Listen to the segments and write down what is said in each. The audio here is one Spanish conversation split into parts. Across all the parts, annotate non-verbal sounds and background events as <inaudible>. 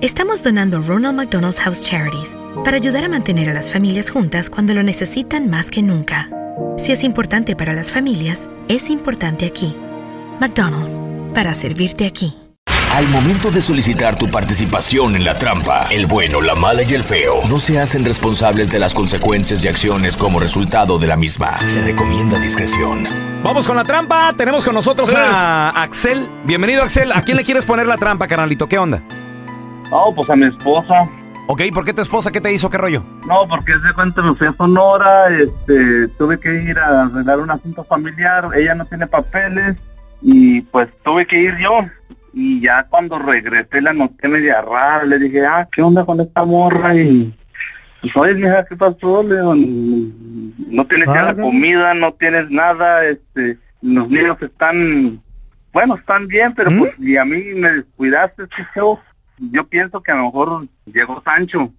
estamos donando Ronald McDonald's House Charities para ayudar a mantener a las familias juntas cuando lo necesitan más que nunca. Si es importante para las familias, es importante aquí. McDonald's, para servirte aquí. Al momento de solicitar tu participación en la trampa, el bueno, la mala y el feo no se hacen responsables de las consecuencias y acciones como resultado de la misma. Se recomienda discreción. Vamos con la trampa. Tenemos con nosotros a Axel. Bienvenido, Axel. ¿A quién le quieres poner la trampa, carnalito? ¿Qué onda? No, pues a mi esposa. Ok, ¿por qué tu esposa? ¿Qué te hizo? ¿Qué rollo? No, porque de cuenta me fui a Sonora, este, tuve que ir a arreglar un asunto familiar, ella no tiene papeles y pues tuve que ir yo. Y ya cuando regresé la noté media rara, le dije, ah, ¿qué onda con esta morra? Y pues, oye, vieja, ¿qué pasó? Le digo, no tienes ya la comida, no tienes nada, este, los niños están, bueno, están bien, pero pues, y a mí me descuidaste, ¿qué feo? Yo pienso que a lo mejor llegó Sancho.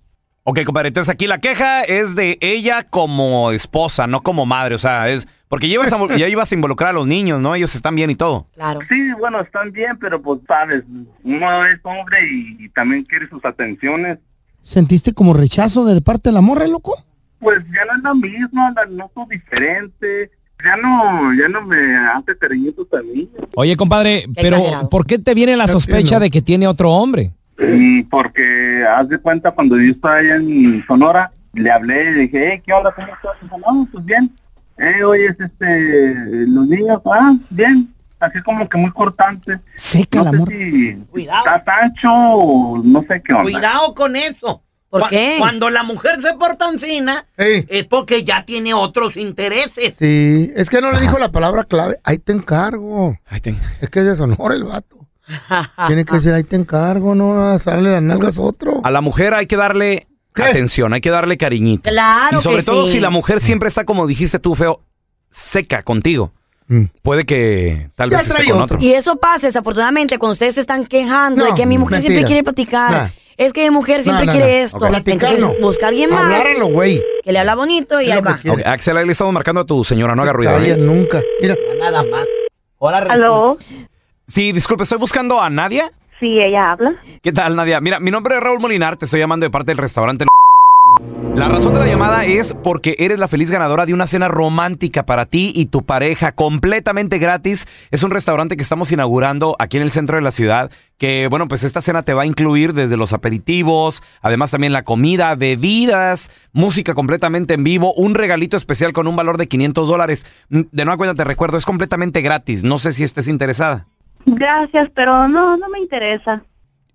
Ok, compadre, entonces aquí la queja es de ella como esposa, no como madre, o sea, es porque llevas a- ya ibas a involucrar a los niños, ¿no? Ellos están bien y todo. Claro. Sí, bueno, están bien, pero pues sabes, uno es hombre y, y también quiere sus atenciones. ¿Sentiste como rechazo de parte de la morra, loco? Pues ya no es lo mismo, la noto diferente. Ya no, ya no me hace cariñitos a mí. Oye, compadre, pero exagerado. ¿por qué te viene la sospecha de que tiene otro hombre? Y porque haz de cuenta cuando yo estaba allá en Sonora, le hablé y dije, hey, ¿qué onda? ¿Cómo estás? No, pues bien. Eh, oye, es este, los niños, ah, bien. Así como que muy cortante. Seca no la sé morra. si está Sancho o no sé qué onda. Cuidado con eso. ¿Por Cu- qué? Cuando la mujer se porta encina, es porque ya tiene otros intereses. Sí, es que no le dijo la palabra clave. Ahí te encargo. Es que es de Sonora el vato. <laughs> Tiene que decir, ahí te encargo, no a darle las nalgas a otro. A la mujer hay que darle atención, hay que darle cariñito. Claro Y sobre que todo sí. si la mujer siempre está, como dijiste tú, feo, seca contigo. Puede que tal vez esté con otro. Y eso pasa, desafortunadamente, cuando ustedes se están quejando de que mi mujer siempre quiere platicar. Nah. Es que mi mujer siempre quiere esto. Ok. Platicar Entonces, no. busca a alguien más. Güey. Que le habla bonito y ahí va. Axel, ahí le estamos marcando a tu señora, no haga ruido. ¿eh? nunca. Mira. Nada más. Ahora ¿Aló? Sí, disculpe, estoy buscando a Nadia. Sí, ella habla. ¿Qué tal, Nadia? Mira, mi nombre es Raúl Molinar, te estoy llamando de parte del restaurante. La razón de la llamada es porque eres la feliz ganadora de una cena romántica para ti y tu pareja, completamente gratis. Es un restaurante que estamos inaugurando aquí en el centro de la ciudad, que bueno, pues esta cena te va a incluir desde los aperitivos, además también la comida, bebidas, música completamente en vivo, un regalito especial con un valor de 500 dólares. Mm, De nueva cuenta te recuerdo, es completamente gratis. No sé si estés interesada. Gracias, pero no, no me interesa.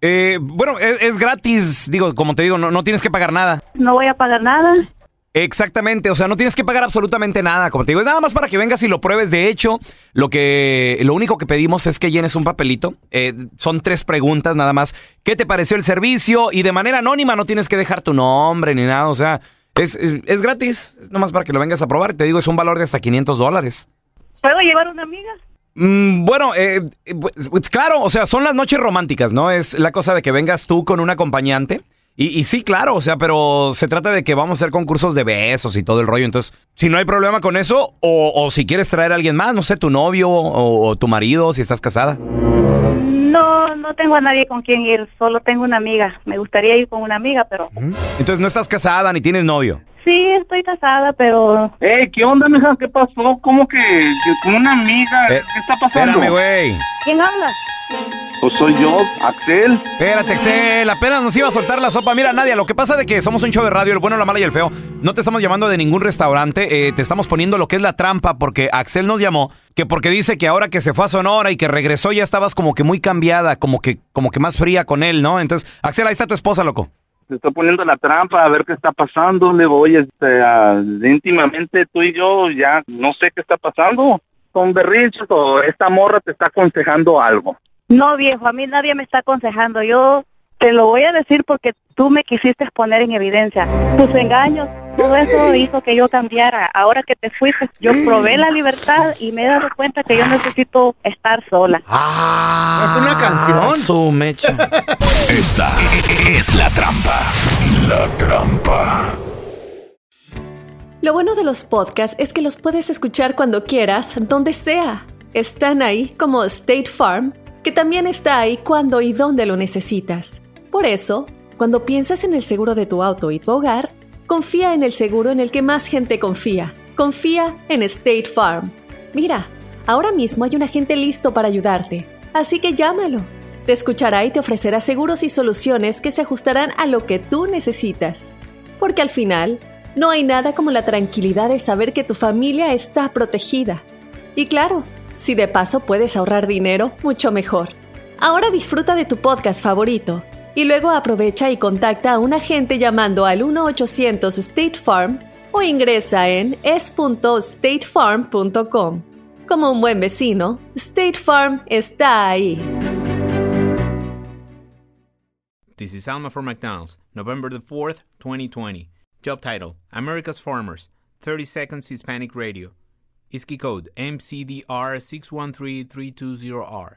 Eh, bueno, es, es gratis, digo, como te digo, no, no tienes que pagar nada. No voy a pagar nada. Exactamente, o sea, no tienes que pagar absolutamente nada, como te digo, es nada más para que vengas y lo pruebes. De hecho, lo que, lo único que pedimos es que llenes un papelito. Eh, son tres preguntas nada más. ¿Qué te pareció el servicio? Y de manera anónima, no tienes que dejar tu nombre ni nada, o sea, es, es, es gratis, es nomás para que lo vengas a probar. Te digo, es un valor de hasta 500 dólares. ¿Puedo llevar una amiga? Mm, bueno, eh, eh, pues, pues, claro, o sea, son las noches románticas, ¿no? Es la cosa de que vengas tú con un acompañante Y, sí, claro, o sea, pero se trata de que vamos a hacer concursos de besos y todo el rollo. Entonces, si no hay problema con eso, o, si quieres traer a alguien más, no sé, tu novio o tu marido, si estás casada. No, no tengo a nadie con quien ir, solo tengo una amiga. Me gustaría ir con una amiga, pero Entonces, no estás casada ni tienes novio. sí, estoy casada, pero Eh, ¿qué onda, mija? ¿Qué pasó? ¿Cómo que, que con una amiga? Eh, ¿Qué está pasando? Espérame, güey. ¿quién habla? Pues soy yo, Axel. Espérate, Excel, apenas nos iba a soltar la sopa. Mira, Nadia, lo que pasa de que somos un show de radio, el bueno, la mala y el feo. No te estamos llamando de ningún restaurante, eh, te estamos poniendo lo que es la trampa porque Axel nos llamó, que porque dice que ahora que se fue a Sonora y que regresó ya estabas como que muy cambiada, como que, como que más fría con él, ¿no? Entonces, Axel, ahí está tu esposa, loco. Se está poniendo la trampa a ver qué está pasando. Le voy, este, a- íntimamente tú y yo ya no sé qué está pasando. Son berrinches o esta morra te está aconsejando algo. No, viejo, a mí nadie me está aconsejando. Yo te lo voy a decir porque tú me quisiste poner en evidencia. Tus engaños, todo eso hizo que yo cambiara. Ahora que te fuiste, yo probé la libertad y me he dado cuenta que yo necesito estar sola. Ah, es una canción. Su mecha. Esta es la trampa. La trampa. Lo bueno de los podcasts es que los puedes escuchar cuando quieras, donde sea. Están ahí como State Farm, que también está ahí cuando y donde lo necesitas. Por eso, cuando piensas en el seguro de tu auto y tu hogar, confía en el seguro en el que más gente confía. Confía en State Farm. Mira, ahora mismo hay un agente listo para ayudarte, así que llámalo. Te escuchará y te ofrecerá seguros y soluciones que se ajustarán a lo que tú necesitas. Porque al final, no hay nada como la tranquilidad de saber que tu familia está protegida. Y claro, si de paso puedes ahorrar dinero, mucho mejor. Ahora disfruta de tu podcast favorito y luego aprovecha y contacta a un agente llamando al 1-800 State Farm o ingresa en es.statefarm.com. Como un buen vecino, State Farm está ahí. This is Alma from McDonald's, November the 4th, 2020. Job title America's Farmers, 30 Seconds Hispanic Radio. ISKI code MCDR613320R.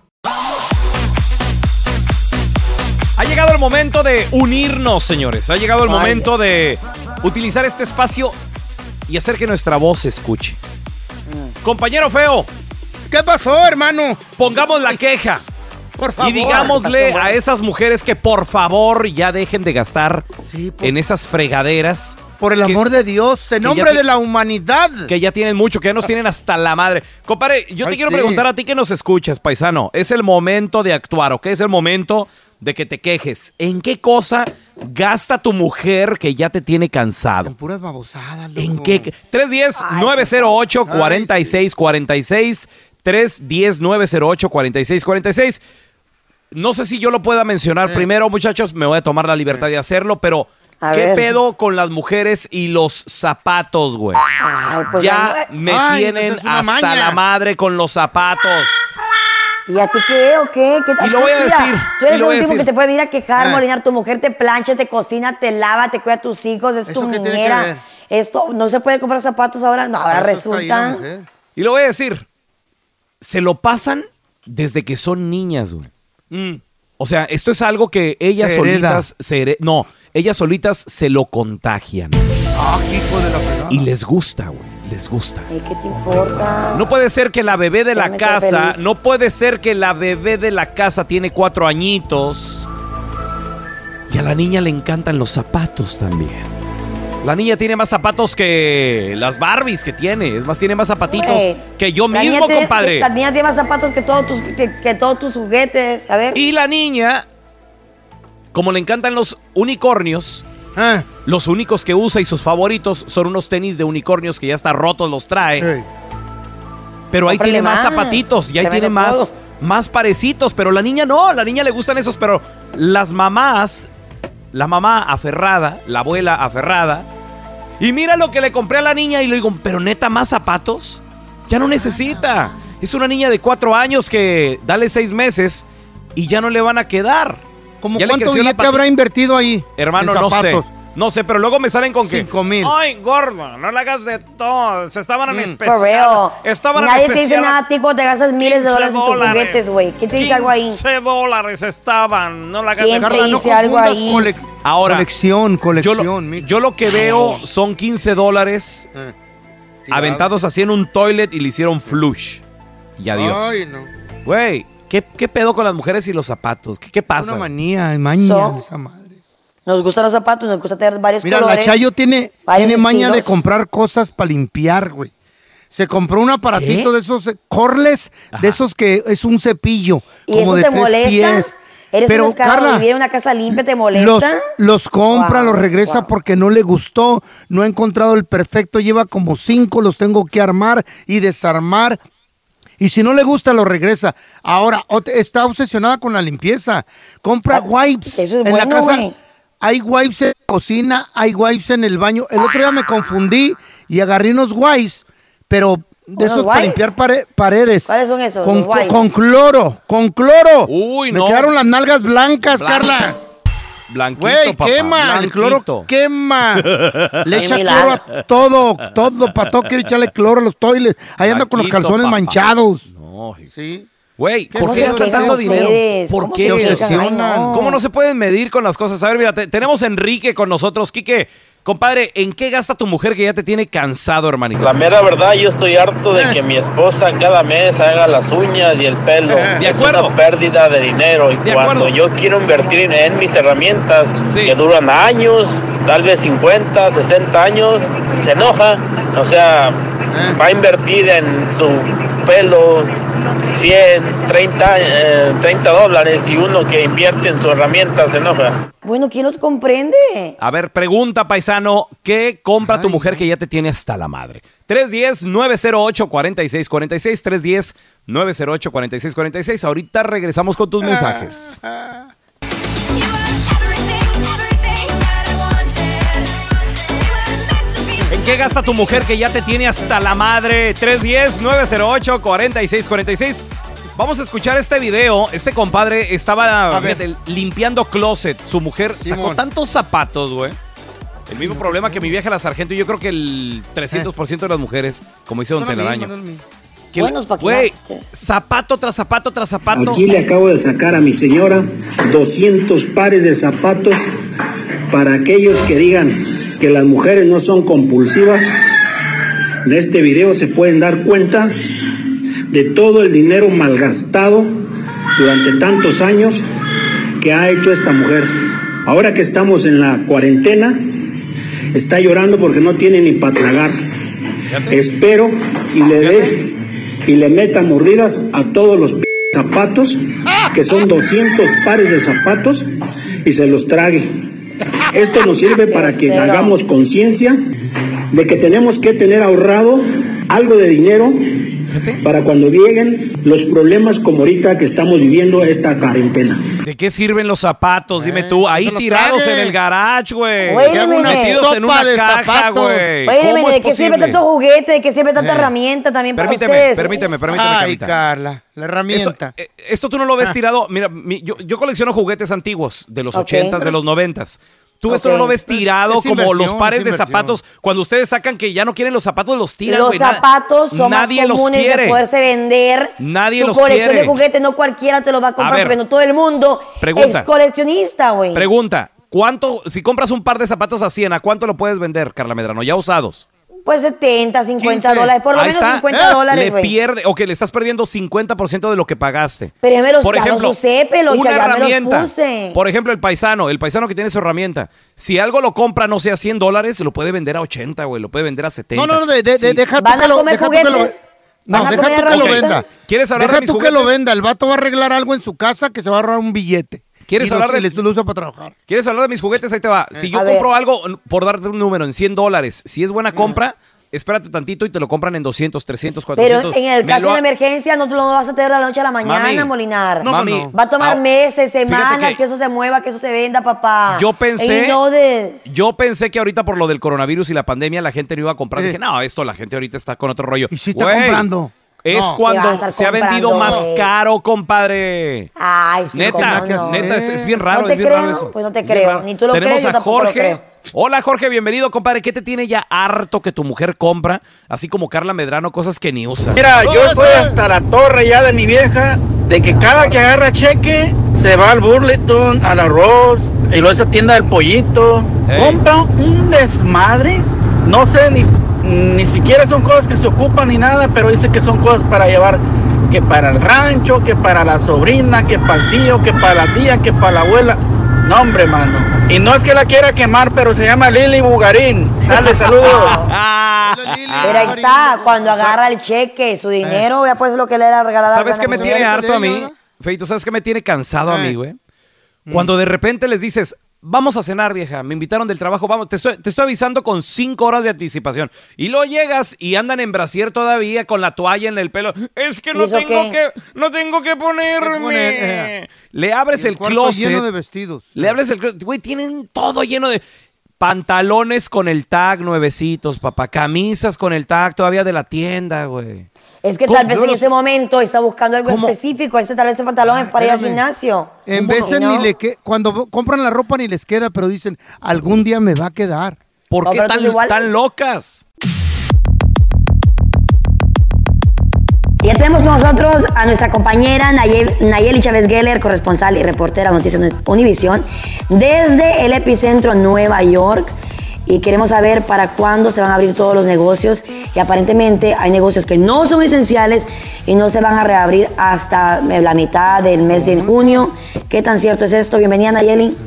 Ha llegado el momento de unirnos, señores. Ha llegado el Vaya. momento de utilizar este espacio y hacer que nuestra voz se escuche. Compañero feo. ¿Qué pasó, hermano? Pongamos la queja. Por favor. Y digámosle a esas mujeres que por favor ya dejen de gastar en esas fregaderas. Por el que- amor de Dios, en nombre de la humanidad. Que ya tienen mucho, que ya nos tienen hasta la madre. Compadre, yo te quiero sí. preguntar a ti que nos escuchas, paisano. Es el momento de actuar, ¿ok? Es el momento de que te quejes. ¿En qué cosa gasta tu mujer que ya te tiene cansado? Puras babosadas, loco. ¿En qué? 310-908-4646. 310-908-4646. No sé si yo lo pueda mencionar primero, muchachos. Me voy a tomar la libertad de hacerlo, pero A ¿qué ver. pedo con las mujeres y los zapatos, güey? Ay, pues ya me Ay, tienen hasta maña. la madre con los zapatos. ¿Y a ti qué o qué? ¿Qué Y lo voy a decir, Tú y eres lo un tipo decir. que te puede venir a quejar, Ah. morinar. Tu mujer te plancha, te cocina, te lava, te cuida a tus hijos, es tu ¿Eso qué tiene que niñera. Esto, no se puede comprar zapatos ahora. No, ahora resulta. Y lo voy a decir. Se lo pasan desde que son niñas, güey. O sea, esto es algo que ellas Se solitas se here- No, ellas solitas se lo contagian. Ah, hijo de la. Y les gusta, güey. Les gusta. ¿Qué te importa? No puede ser que la bebé de la casa, no puede ser que la bebé de la casa tiene cuatro añitos. Y a la niña le encantan los zapatos también. La niña tiene más zapatos que las Barbies que tiene. Es más, tiene más zapatitos que yo mismo, tiene- compadre. La niña tiene más zapatos que todos tus, que, que todos tus juguetes. A ver. Y la niña, como le encantan los unicornios, Ah. los únicos que usa y sus favoritos son unos tenis de unicornios que ya está rotos, los trae. Pero ahí Cómprale tiene más más. zapatitos y ahí tiene más, más parecitos, pero la niña no, la niña le gustan esos, pero las mamás, la mamá aferrada, la abuela aferrada, y mira lo que le compré a la niña y le digo, pero neta, más zapatos, ya no necesita. Es una niña de cuatro años que dale seis meses y ya no le van a quedar. ¿Cómo Ya cuánto billete habrá invertido ahí? Hermano, en no sé. No sé, pero luego me salen con que. Cinco mil. Ay, gordo, no le hagas de todo. Se estaban en Mm. especial. For real. Estaban Nadie en te dice especial. nada, tico, te gastas miles de 15 dólares en tus juguetes, güey. ¿Quién te dice algo ahí? 15 dólares estaban. No la hagas ¿Quién de te Carla, no dice algo ahí? cole- Ahora, colección, yo colección. lo, yo lo que veo son 15 dólares Eh, aventados así en un toilet y le hicieron flush. Y adiós. Ay, no. Güey, ¿qué, ¿qué pedo con las mujeres y los zapatos? ¿Qué, qué pasa? Una manía, maña So- esa madre. Nos gustan los zapatos, nos gusta tener varios Mira, colores. la Chayo tiene, tiene maña de comprar cosas para limpiar, güey. Se compró un aparatito ¿Qué? de esos eh, corles, Ajá. de esos que es un cepillo, ¿Y como eso de te tres molesta? pies. ¿Eres Pero, un Carla, vivir en una casa limpia te molesta? Los, los compra, Wow, los regresa wow. porque no le gustó, no ha encontrado el perfecto, lleva como cinco, los tengo que armar y desarmar. Y si no le gusta, lo regresa. Ahora, está obsesionada con la limpieza. Compra Ah, wipes. eso es en la bueno, casa güey. hay wipes en la cocina, hay wipes en el baño. El otro día me confundí y agarré unos wipes, pero de ¿Unos esos para limpiar pare- paredes. ¿Cuáles son esos? Con, los wipes? con cloro, con cloro. Uy, me no. quedaron las nalgas blancas, Blanca. Carla. Blanquito, Güey, papá. quema, el cloro quema. <laughs> Le echa cloro a todo, todo, para todo quiere echarle cloro a los toiles. Ahí anda con los calzones papá. manchados. No, Sí. Güey, ¿Qué ¿por qué gastan tanto dinero? ¿Por ¿Cómo qué? se? Ay, no. ¿Cómo no se pueden medir con las cosas? A ver, mira, te- tenemos a Enrique con nosotros. Quique, compadre, ¿en qué gasta tu mujer que ya te tiene cansado, hermanito? La mera verdad, yo estoy harto de que mi esposa cada mes haga las uñas y el pelo. De es acuerdo. una pérdida de dinero. Y De cuando acuerdo. yo quiero invertir en, en mis herramientas Sí. que duran años, tal vez 50, 60 años, se enoja. O sea, Eh. va a invertir en su pelo 100, 30, eh, 30 dólares y uno que invierte en su herramienta se enoja. Bueno, ¿quién los comprende? A ver, pregunta, paisano, ¿qué compra tu Ay, mujer que ya te tiene hasta la madre? 310-908-4646, 310-908-4646. Ahorita regresamos con tus mensajes. ¿En qué gasta tu mujer que ya te tiene hasta la madre? 310-908-4646. Vamos a escuchar este video. Este compadre estaba fíjate, limpiando closet. Su mujer sacó tantos zapatos, güey. El mismo problema que mi viaje a la sargento. Yo creo que el 300% de las mujeres, como dice Don Telaraño. que- Buenos Güey, zapato tras zapato tras zapato. Aquí le acabo de sacar a mi señora 200 pares de zapatos para aquellos que digan que las mujeres no son compulsivas. En este video se pueden dar cuenta de todo el dinero malgastado durante tantos años que ha hecho esta mujer. Ahora que estamos en la cuarentena, está llorando porque no tiene ni para tragar. Espero y le dé y le meta mordidas a todos los p- zapatos, que son 200 pares de zapatos, y se los trague. Esto nos sirve para que hagamos conciencia de que tenemos que tener ahorrado algo de dinero para cuando lleguen los problemas como ahorita que estamos viviendo esta cuarentena. ¿De qué sirven los zapatos? Dime tú. Ahí tirados en el garage, güey. Metidos en una de caja, güey. Oye, ¿Cómo ¿de es qué sirve tanto juguete? ¿De qué sirve tanta Eh. herramienta también para Permíteme, ustedes? permíteme, permíteme, Ay, Carlita. Carla, la Eso- herramienta. eh, esto tú no lo ves tirado. Mira, mi- yo, yo colecciono juguetes antiguos de los. 80s, de los 90s. Tú esto Ok. no lo ves tirado Es como los pares es de zapatos. Cuando ustedes sacan que ya no quieren los zapatos, los tiran, Los zapatos son más nadie los comunes de quiere. poderse vender. Nadie tu los colección quiere. de juguetes no cualquiera te lo va a comprar ver. porque no todo el mundo Pregunta. es coleccionista, güey. Pregunta, ¿cuánto, si compras un par de zapatos a 100, ¿a cuánto lo puedes vender, Carla Medrano? Ya usados. Pues 70, 50 15. dólares, por lo Ahí menos está. 50 Eh, dólares, Le güey. pierde, o que le estás perdiendo 50% de lo que pagaste. Pero ya me los, Por ya ejemplo, los usé, pelucha, una ya me los herramienta. puse. Por ejemplo, el paisano, el paisano que tiene su herramienta. Si algo lo compra, no sé, a 100 dólares, lo puede vender a 80, güey. Lo puede vender a 70. No, no, de, de, de- Sí. deja tú ¿Van que a lo, comer deja tú que lo, juguetes? no, ¿Van a deja comer tú que lo herramientas? venda. ¿Quieres hablar Deja de mis tú que lo juguetes? venda. El vato va a arreglar algo en su casa que se va a ahorrar un billete. ¿Quieres Y hablar de- lo para trabajar. ¿Quieres hablar de mis juguetes? Ahí te va. Si yo A compro ver. algo, por darte un número, en 100 dólares, si es buena compra, espérate tantito y te lo compran en 200, 300, Pero 400. en el caso lo de ha- emergencia no te lo vas a tener de la noche a la mañana, Mami, Molinar. no, Mami, no. Va a tomar ah, meses, semanas que- que... eso se mueva, que eso se venda, papá. Yo pensé, yo pensé que ahorita por lo del coronavirus y la pandemia la gente no iba a comprar. Dije, no, esto la gente ahorita está con otro rollo. ¿Y si está comprando? Es No. ¿Qué va a cuando se ha vendido más caro, compadre. Ay, sí, Neta, no. neta, es, es bien raro, ¿No te es bien creo? raro eso. Pues no te creo. Ni tú lo Tenemos crees, yo a lo Jorge. creo. Hola Jorge, bienvenido, compadre. ¿Qué te tiene ya harto que tu mujer compra? Así como Carla Medrano, cosas que ni usa. Mira, yo estoy hasta la torre ya de mi vieja, de que cada que agarra cheque, se va al Burlington, al arroz, y luego a esa tienda del pollito. Compra un desmadre, no sé, ni, ni siquiera son cosas que se ocupan ni nada, pero dice que son cosas para llevar, que para el rancho, que para la sobrina, que para el tío, que para la tía, que para la abuela. No, hombre, mano. Y no es que la quiera quemar, pero se llama Lili Bugarín. Dale, saludos. <laughs> Pero ahí está, cuando agarra el cheque, su dinero, ya pues lo que le era regalado. ¿Sabes qué me tiene harto a mí? Feito, ¿sabes qué me tiene cansado a mí, güey? Cuando de repente les dices, vamos a cenar, vieja, me invitaron del trabajo, vamos, te estoy, te estoy avisando con cinco horas de anticipación. Y luego llegas y andan en brasier todavía con la toalla en el pelo. Es que ¿Y no tengo qué? que, no tengo que ponerme. poner, eh. Le abres el el, closet. lleno de vestidos. Le abres el closet. Güey, tienen todo lleno de pantalones con el tag nuevecitos, papá. Camisas con el tag todavía de la tienda, güey. Es que ¿Cómo? tal vez Yo en no ese momento está buscando algo ¿Cómo? específico. Ese tal vez ese pantalón es para ir al gimnasio. En ¿Cómo veces no? ni le que cuando compran la ropa ni les queda, pero dicen, algún día me va a quedar. ¿Por No, qué tan, tan locas? Ya tenemos con nosotros a nuestra compañera Nayel- Nayeli Chávez Geller, corresponsal y reportera de Noticias Univisión, desde el epicentro Nueva York. Y queremos saber para cuándo se van a abrir todos los negocios. Y aparentemente hay negocios que no son esenciales y no se van a reabrir hasta la mitad del mes de junio. ¿Qué tan cierto es esto? Bienvenida Nayeli.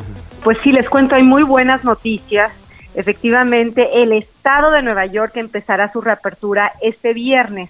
Pues sí, les cuento, hay muy buenas noticias. Efectivamente, el estado de Nueva York empezará su reapertura este viernes.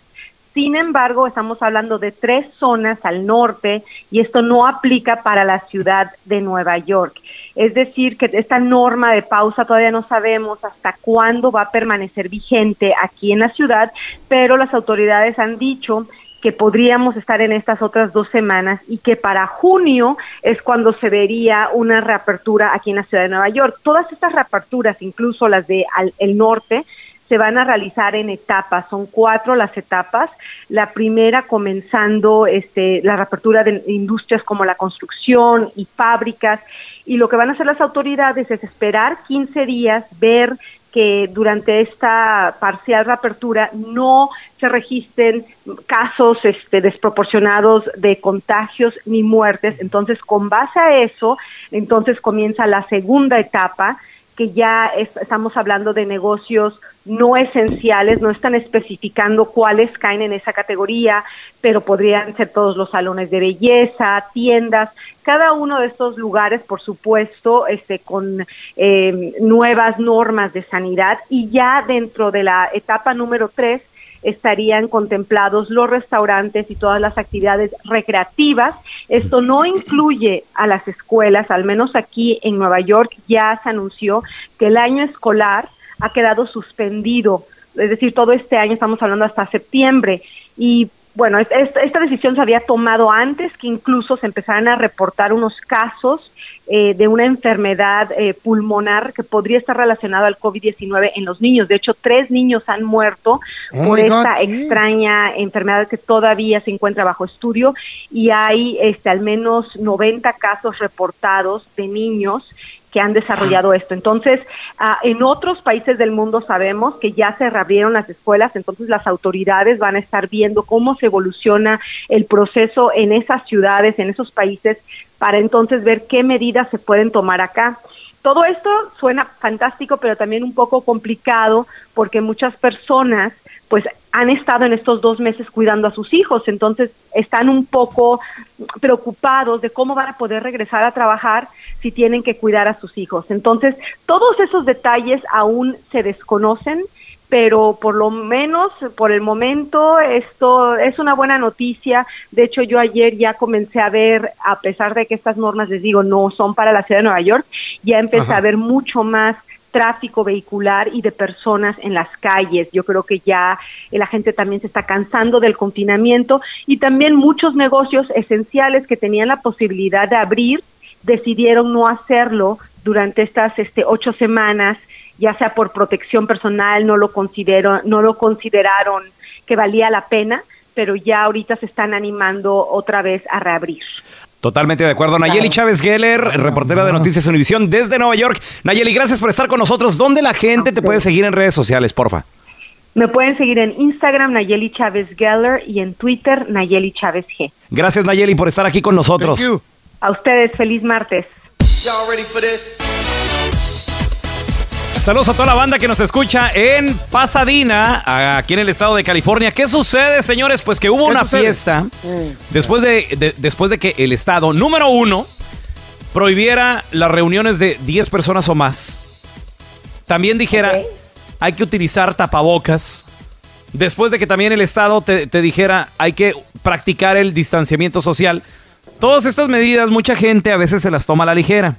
Sin embargo, estamos hablando de tres zonas al norte y esto no aplica para la ciudad de Nueva York. Es decir, que esta norma de pausa todavía no sabemos hasta cuándo va a permanecer vigente aquí en la ciudad, pero las autoridades han dicho que podríamos estar en estas otras dos semanas y que para junio es cuando se vería una reapertura aquí en la ciudad de Nueva York. Todas estas reaperturas, incluso las de norte, se van a realizar en etapas, son cuatro las etapas. La primera comenzando este, la reapertura de industrias como la construcción y fábricas. Y lo que van a hacer las autoridades es esperar 15 días, ver que durante esta parcial reapertura no se registren casos este, desproporcionados de contagios ni muertes. Entonces, con base a eso, entonces comienza la segunda etapa, que ya es- estamos hablando de negocios no esenciales, no están especificando cuáles caen en esa categoría, pero podrían ser todos los salones de belleza, tiendas, cada uno de estos lugares, por supuesto, este, con eh, nuevas normas de sanidad. Y ya dentro de la etapa número tres estarían contemplados los restaurantes y todas las actividades recreativas. Esto no incluye a las escuelas, al menos aquí en Nueva York ya se anunció que el año escolar ha quedado suspendido, es decir, todo este año estamos hablando hasta septiembre y bueno, es- es- esta decisión se había tomado antes que incluso se empezaran a reportar unos casos eh, de una enfermedad eh, pulmonar que podría estar relacionada al COVID-19 en los niños. De hecho, tres niños han muerto Oh por esta extraña enfermedad que todavía se encuentra bajo estudio y hay este, al menos 90 casos reportados de niños que han desarrollado esto. Entonces, ah, en otros países del mundo sabemos que ya se reabrieron las escuelas, entonces las autoridades van a estar viendo cómo se evoluciona el proceso en esas ciudades, en esos países, para entonces ver qué medidas se pueden tomar acá. Todo esto suena fantástico, pero también un poco complicado porque muchas personas pues han estado en estos dos meses cuidando a sus hijos, entonces están un poco preocupados de cómo van a poder regresar a trabajar si tienen que cuidar a sus hijos. Entonces, todos esos detalles aún se desconocen, pero por lo menos por el momento esto es una buena noticia. De hecho, yo ayer ya comencé a ver, a pesar de que estas normas, les digo, no son para la ciudad de Nueva York, ya empecé Ajá. a ver mucho más tráfico vehicular y de personas en las calles. Yo creo que ya la gente también se está cansando del confinamiento y también muchos negocios esenciales que tenían la posibilidad de abrir decidieron no hacerlo durante estas este, ocho semanas, ya sea por protección personal, no lo, considero, no lo consideraron que valía la pena, pero ya ahorita se están animando otra vez a reabrir. Totalmente de acuerdo. Nayeli Chávez Geller, reportera de Noticias Univisión desde Nueva York. Nayeli, gracias por estar con nosotros. ¿Dónde la gente te puede seguir en redes sociales, porfa? Me pueden seguir en Instagram, Nayeli Chávez Geller, y en Twitter, Nayeli Chávez G. Gracias, Nayeli, por estar aquí con nosotros. A ustedes, feliz martes. Saludos a toda la banda que nos escucha en Pasadena, aquí en el estado de California. ¿Qué sucede, señores? Pues que hubo una sucede? fiesta después de, de- después de que el estado, número uno, prohibiera las reuniones de 10 personas o más. También dijera, hay que utilizar tapabocas. Después de que también el estado te, te dijera, hay que practicar el distanciamiento social. Todas estas medidas, mucha gente a veces se las toma a la ligera.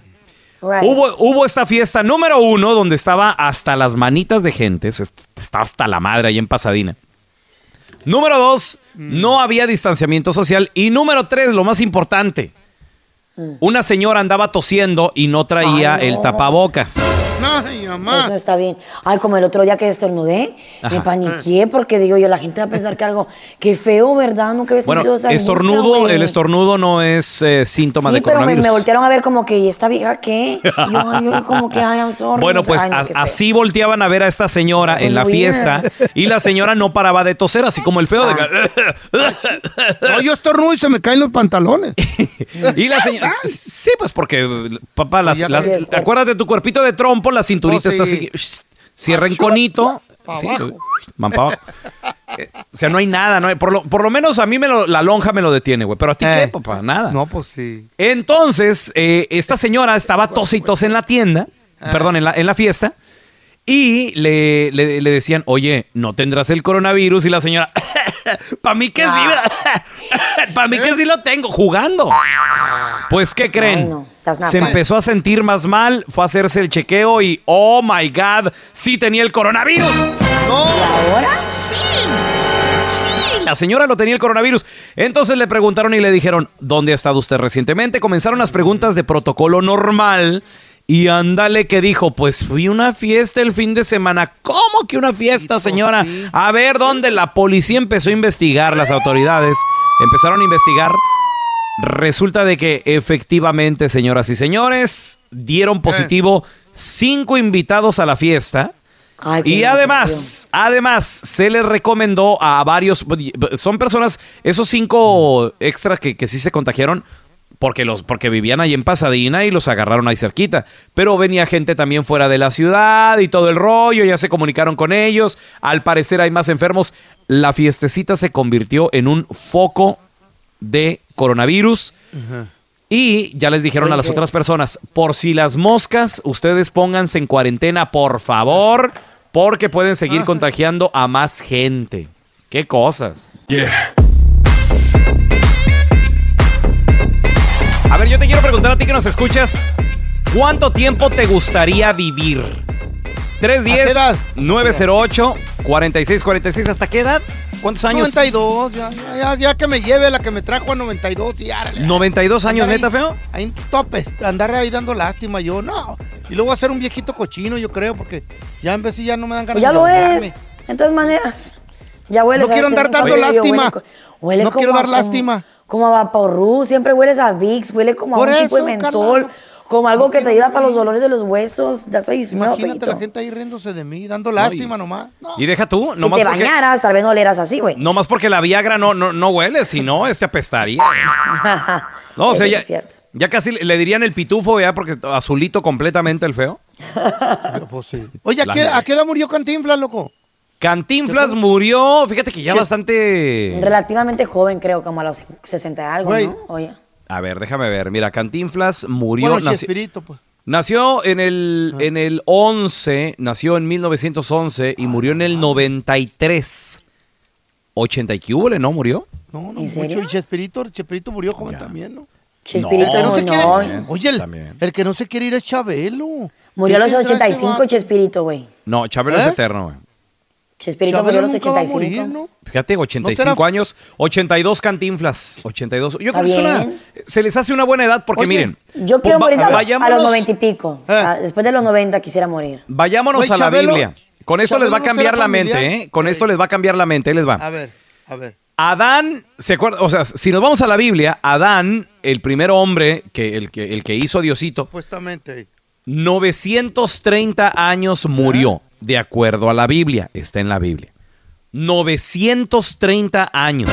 Hubo, hubo esta fiesta número uno donde estaba hasta las manitas de gente. Estaba hasta la madre ahí en Pasadena. Número dos, no había distanciamiento social. Y número tres, lo más importante, una señora andaba tosiendo y no traía Ay, no. el tapabocas. Ay, Eso mamá. no está bien. Ay, como el otro día que estornudé, Ajá. me paniqué porque digo yo, la gente va a pensar que algo, qué feo, ¿verdad? Nunca había Bueno, sentido esa estornudo, el estornudo no es eh, síntoma Sí, de pero me, coronavirus. me voltearon a ver como que, ¿y esta vieja qué? Y yo, como que, ay, I'm sorry. Bueno, pues ay, no, a- qué feo. así volteaban a ver a esta señora en la Weird. fiesta y la señora no paraba de toser, así como el feo de... No, yo estornudo y se me caen los pantalones. <laughs> Y la señora. Sí, pues porque, papá, las, las- te- acuérdate tu cuerpito de trompo, la cinturita Oh, está sí. así. Cierra en conito. Sí, abajo. abajo. <laughs> Eh, O sea, no hay nada, no hay- por, lo, por lo menos a mí me lo- la lonja me lo detiene, güey. Pero a ti qué, Eh. papá, nada. No, pues sí. Entonces, eh, esta señora estaba tos y tos en la tienda, Ah. perdón, en la, en la fiesta, y le, le- le decían, oye, ¿no tendrás el coronavirus? Y la señora, <laughs> para mí que sí, <laughs> para mí que sí lo tengo, jugando. Pues, ¿qué creen? No, Se empezó a sentir más mal, fue a hacerse el chequeo y, oh my God, sí tenía el coronavirus. No. ¿Ahora? La señora lo tenía el coronavirus. Entonces le preguntaron y le dijeron, ¿dónde ha estado usted recientemente? Comenzaron las preguntas de protocolo normal. Y ándale que dijo, pues fui a una fiesta el fin de semana. ¿Cómo que una fiesta, señora? A ver, ¿dónde? La policía empezó a investigar, las autoridades empezaron a investigar. Resulta de que efectivamente, señoras y señores, dieron positivo cinco invitados a la fiesta. Ay, Y bien, además, además, se les recomendó a varios, son personas, esos cinco extras que, que sí se contagiaron, porque los, porque vivían ahí en Pasadena y los agarraron ahí cerquita. Pero venía gente también fuera de la ciudad y todo el rollo, ya se comunicaron con ellos. Al parecer hay más enfermos. La fiestecita se convirtió en un foco de coronavirus. Y ya les dijeron a las otras personas, por si las moscas, ustedes pónganse en cuarentena, por favor, porque pueden seguir contagiando a más gente. Qué cosas. A ver, yo te quiero preguntar a ti que nos escuchas, ¿cuánto tiempo te gustaría vivir? qué edad? 310-908-4646. ¿Hasta qué edad? ¿Cuántos años? 92, ya, ya, ya, ya que me lleve la que me trajo a 92 y árale. 92 años, neta, ahí- feo. Ahí en topes, andar ahí dando lástima yo, no. Y luego hacer un viejito cochino, yo creo, porque ya en vez sí ya no me dan ganas Pues ya de lo eres, de todas maneras. Ya hueles No quiero andar dando huele- lástima. huele huele No como quiero a- dar como- lástima. Como a Vaporru, siempre hueles a Vicks, huele como Por a un tipo de mentol, como algo que te ayuda para los dolores de los huesos. You smell, Imagínate la gente ahí riéndose de mí, dando lástima nomás. No. Y deja tú, Si nomás te porque, bañaras, tal vez no oleras así, güey. nomás porque la Viagra no, no, no huele, si no, este apestaría. <laughs> No, o sea, ya, ya casi le le dirían el pitufo, ya, porque azulito completamente el feo. Pues sí. Oye, ¿a qué. ¿a qué edad murió Cantinflas, loco? Cantinflas murió, fíjate que ya Sí. bastante... Relativamente joven, creo, como a los 60 y algo, Güey. ¿no? Oye. A ver, déjame ver. Mira, Cantinflas murió... Bueno, nació- Chespirito, pues. Nació en el, en el 11, nació en 1911 y murió en el 93. 80 y qué hubo, ¿no? ¿Murió? No, no, ¿En mucho. serio? Y Chespirito, Chespirito murió joven también, ¿no? Chespirito no, no. Oye, el, el que no se quiere ir es Chabelo. Murió a los ¿Qué tendrá ese 85, vato? Chespirito, güey. No, Chabelo es ¿Eh? eterno, güey. Chespirito Chabelo murió a los nunca va a 85. morir, ¿no? Fíjate, 85 será- años, 82 cantinflas, 82. Yo creo que una, se les hace una buena edad porque Oye, miren, Yo quiero morir a, a los 90 y pico. Eh. Ah, Después de los 90 quisiera morir. vayámonos Güey, a la Chabelo- Biblia. Con esto les va a Chabelo no cambiar será la mente. ¿eh? Con esto les va a cambiar la mente, ahí les va. A ver, a ver. Adán, ¿se acuerda? O sea, si nos vamos a la Biblia, Adán, el primer hombre, que el que, el que hizo a Diosito, Supuestamente. 930 años murió, de acuerdo a la Biblia, está en la Biblia. 930 años.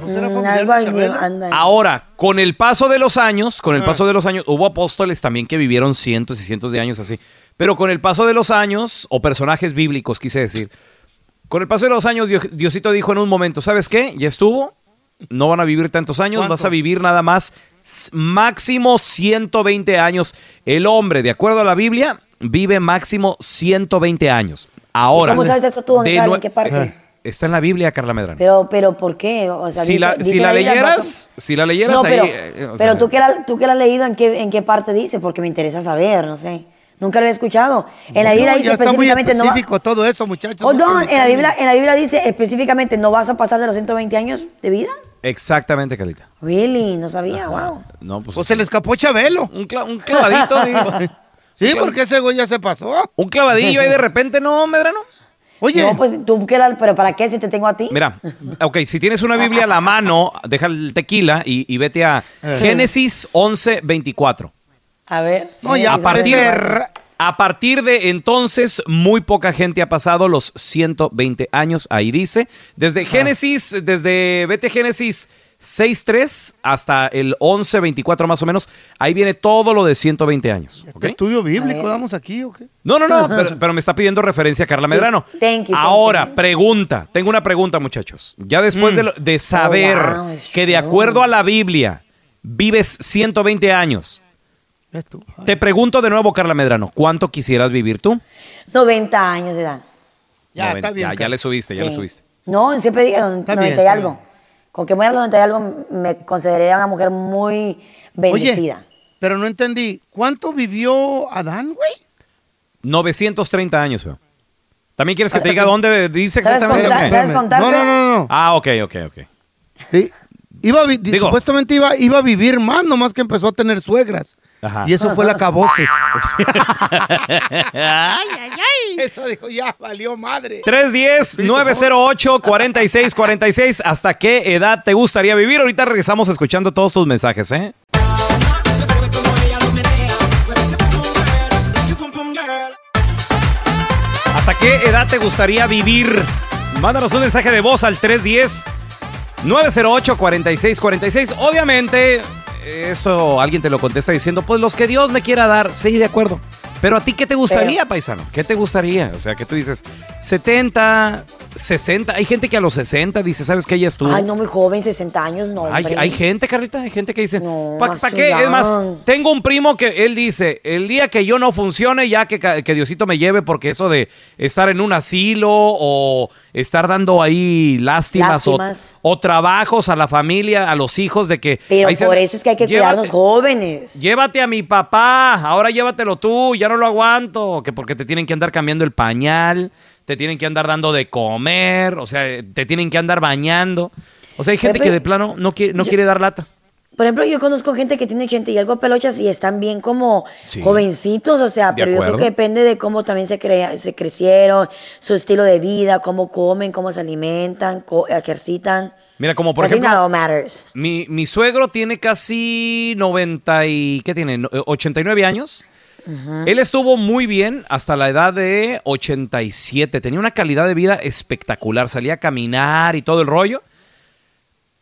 ¿No será Mm. Ahora, con el paso de los años, con el Ah. paso de los años, hubo apóstoles también que vivieron cientos y cientos de años así. Pero con el paso de los años, o personajes bíblicos, quise decir, con el paso de los años, Dios- Diosito dijo en un momento, ¿sabes qué? Ya estuvo, no van a vivir tantos años, ¿Cuánto? vas a vivir nada más máximo 120 años. El hombre, de acuerdo a la Biblia, vive máximo 120 años. Ahora, ¿Cómo sabes eso tú? ¿Dónde de sale? nue- ¿En qué parte? eh, está en la Biblia, Carla Medrano. Pero, pero, ¿por qué? O sea, si dice- la, dice si la Biblia, leyeras, si la leyeras No, ahí, pero, eh, o pero sea, tú que la, tú que la has leído, ¿en qué, ¿en qué parte dice? Porque me interesa saber, no sé. Nunca lo he escuchado. En la No, Biblia dice ya está muy específicamente no va- específico todo eso, muchachos. Oh, no, no en la Biblia, en la Biblia dice específicamente no vas a pasar de los 120 años de vida. Exactamente, Carlita. Really, no sabía, wow. No, pues, O se le escapó Chabelo. un, cla- un clavadito. <laughs> ahí. Sí, porque ese güey ya se pasó. un clavadillo ahí de repente, ¿no, Medrano? Oye, No, pues tú que la, pero ¿para qué si te tengo a ti? Mira, ok, si tienes una Biblia a la mano, deja el tequila y, y vete a Génesis 11, 24. A ver. no, ya a partir- A de entonces, muy poca gente ha pasado los 120 años, ahí dice. Desde Génesis, desde, vete Génesis 6.3 hasta el 11.24 más o menos, ahí viene todo lo de 120 años. ¿ok? estudio bíblico damos aquí o qué? No, no, no, <laughs> pero, pero me está pidiendo referencia Carla Sí, Medrano. thank you, thank Ahora, you. pregunta. Tengo una pregunta, muchachos. Ya después de, lo- de saber Oh, wow, que de acuerdo a la Biblia vives 120 años, tú. Te pregunto de nuevo, Carla Medrano, ¿cuánto quisieras vivir tú? 90 años de edad. Ya, Noven- está bien. Ya, le subiste, ya Sí. le subiste. No, siempre digo Está 90 bien, y algo. bien. Con que muera a los 90 y algo me consideraría una mujer muy bendecida. Oye, pero no entendí. ¿Cuánto vivió Adán, güey? 930 años, feo. ¿También quieres que te diga dónde dice ¿Sabes exactamente? contar? contar? No, no, no, no. Ah, ok, ok, ok. Sí. Iba a vi- Digo- supuestamente iba, iba a vivir más, nomás que empezó a tener suegras. Ajá. Y eso fue la caboce. <laughs> Eso dijo, ya valió madre. 310-908-4646. ¿Hasta qué edad te gustaría vivir? Ahorita regresamos escuchando todos tus mensajes, ¿eh? ¿Hasta qué edad te gustaría vivir? Mándanos un mensaje de voz al 310-908-4646. Obviamente, eso alguien te lo contesta diciendo, pues los que Dios me quiera dar. Sí, de acuerdo. Pero a ti, ¿qué te gustaría, paisano? ¿Qué te gustaría? O sea, que tú dices, 70, 60. Hay gente que a los 60 dice, ¿sabes qué? Ya estuvo. Ay, no, muy joven, 60 años, no. Hay, hay gente, Carlita, hay gente que dice, No, ¿para qué? Es más, tengo un primo que él dice, el día que yo no funcione, ya que, que Diosito me lleve, porque eso de estar en un asilo o estar dando ahí lástimas, o- Lástimas. O, trabajos a la familia, a los hijos, de que... Pero se- por eso es que hay que Llévate- cuidarnos jóvenes. Llévate a mi papá, ahora llévatelo tú, ya no lo aguanto, que porque te tienen que andar cambiando el pañal, te tienen que andar dando de comer, o sea, te tienen que andar bañando. O sea, hay gente Pepe, que de plano no quiere, no yo- quiere dar lata. Por ejemplo, yo conozco gente que tiene 80 y algo pelochas y están bien como Sí. jovencitos, o sea, pero yo creo que depende de cómo también se, crea, se crecieron, su estilo de vida, cómo comen, cómo se alimentan, co- ejercitan. Mira, como por ejemplo, mi, mi suegro tiene casi 90 y... ¿Qué tiene? No, eh, 89 años. Él estuvo muy bien hasta la edad de 87. Tenía una calidad de vida espectacular. Salía a caminar y todo el rollo.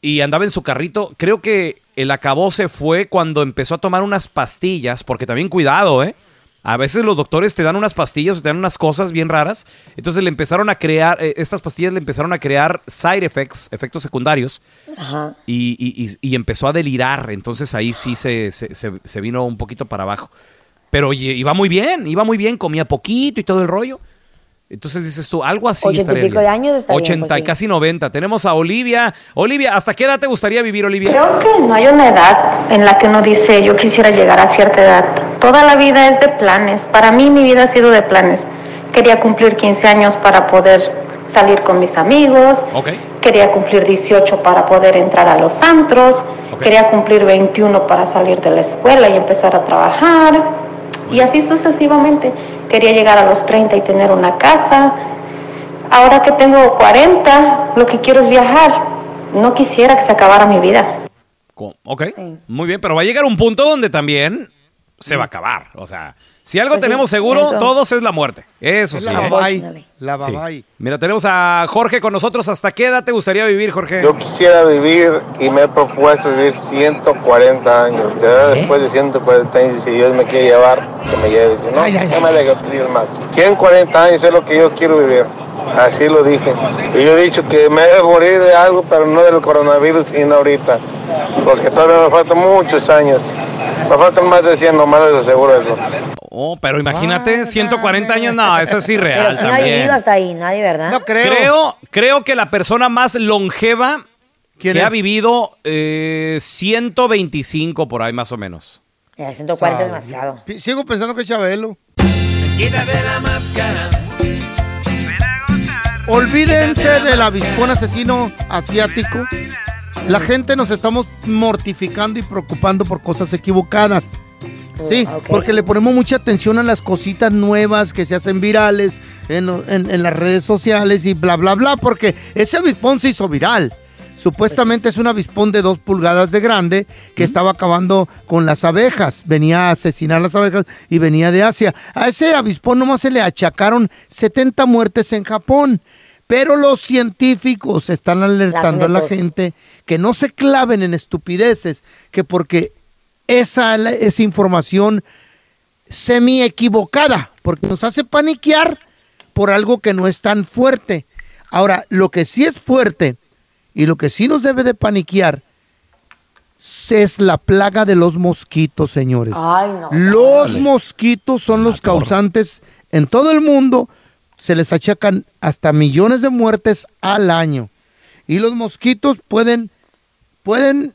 Y andaba en su carrito. Creo que el acabose fue cuando empezó a tomar unas pastillas. Porque también cuidado, ¿eh? A veces los doctores te dan unas pastillas, te dan unas cosas bien raras. Entonces le empezaron a crear, eh, estas pastillas le empezaron a crear side effects, efectos secundarios. Ajá. Y, y- y- y empezó a delirar. Entonces ahí sí se, se- se- se vino un poquito para abajo. Pero oye, iba muy bien, iba muy bien, comía poquito y todo el rollo. Entonces dices tú, algo así Ochenta y estaría pico de años está bien, 80 pues y sí. casi 90. Tenemos a Olivia. Olivia, ¿hasta qué edad te gustaría vivir, Olivia? Creo que no hay una edad en la que uno dice yo quisiera llegar a cierta edad. Toda la vida es de planes. Para mí mi vida ha sido de planes. Quería cumplir 15 años para poder salir con mis amigos. Ok. Quería cumplir 18 para poder entrar a los antros. Quería cumplir 21 para salir de la escuela y empezar a trabajar. Y así sucesivamente. Quería llegar a los 30 y tener una casa. Ahora que tengo 40, lo que quiero es viajar. No quisiera que se acabara mi vida. Ok, muy bien, pero va a llegar un punto donde también se va a acabar. O sea, si algo Pues sí, tenemos seguro, eso. todos es la muerte. Eso Es sí. la ¿eh? babay. La Sí. Mira, tenemos a Jorge con nosotros. ¿Hasta qué edad te gustaría vivir, Jorge? Yo quisiera vivir y me he propuesto vivir 140 años. Ya después de 140 años, si Dios me quiere llevar, que me lleve. Si no, ya me alegra vivir más. 140 años es lo que yo quiero vivir. Así lo dije. Y yo he dicho que me debo morir de algo, pero no del coronavirus, sino ahorita. Porque todavía me faltan muchos años. Me faltan más de 100, nomás les aseguro eso. Oh, pero imagínate, 140 años, no, eso es irreal ¿Quién ha también. vivido hasta ahí? Nadie, ¿verdad? No Creo, creo que la persona más longeva que es? ha vivido eh, 125 por ahí más o menos. Eh, 140 es demasiado. Sigo pensando que es Chabelo. Quítate la máscara. Olvídense del avispón asesino asiático. La gente nos estamos mortificando y preocupando por cosas equivocadas. Sí, ok. porque le ponemos mucha atención a las cositas nuevas que se hacen virales en, en- en las redes sociales y bla, bla, bla, porque ese avispón se hizo viral. Supuestamente es un avispón de dos pulgadas de grande que estaba acabando con las abejas. Venía a asesinar las abejas y venía de Asia. A ese avispón nomás se le achacaron 70 muertes en Japón. Pero los científicos están alertando a la gente que no se claven en estupideces, que porque esa es información semi equivocada, porque nos hace paniquear por algo que no es tan fuerte. Ahora, lo que sí es fuerte y lo que sí nos debe de paniquear es la plaga de los mosquitos, señores. Ay, no. Los mosquitos son los causantes en todo el mundo. Se les achacan hasta millones de muertes al año. Y los mosquitos pueden, pueden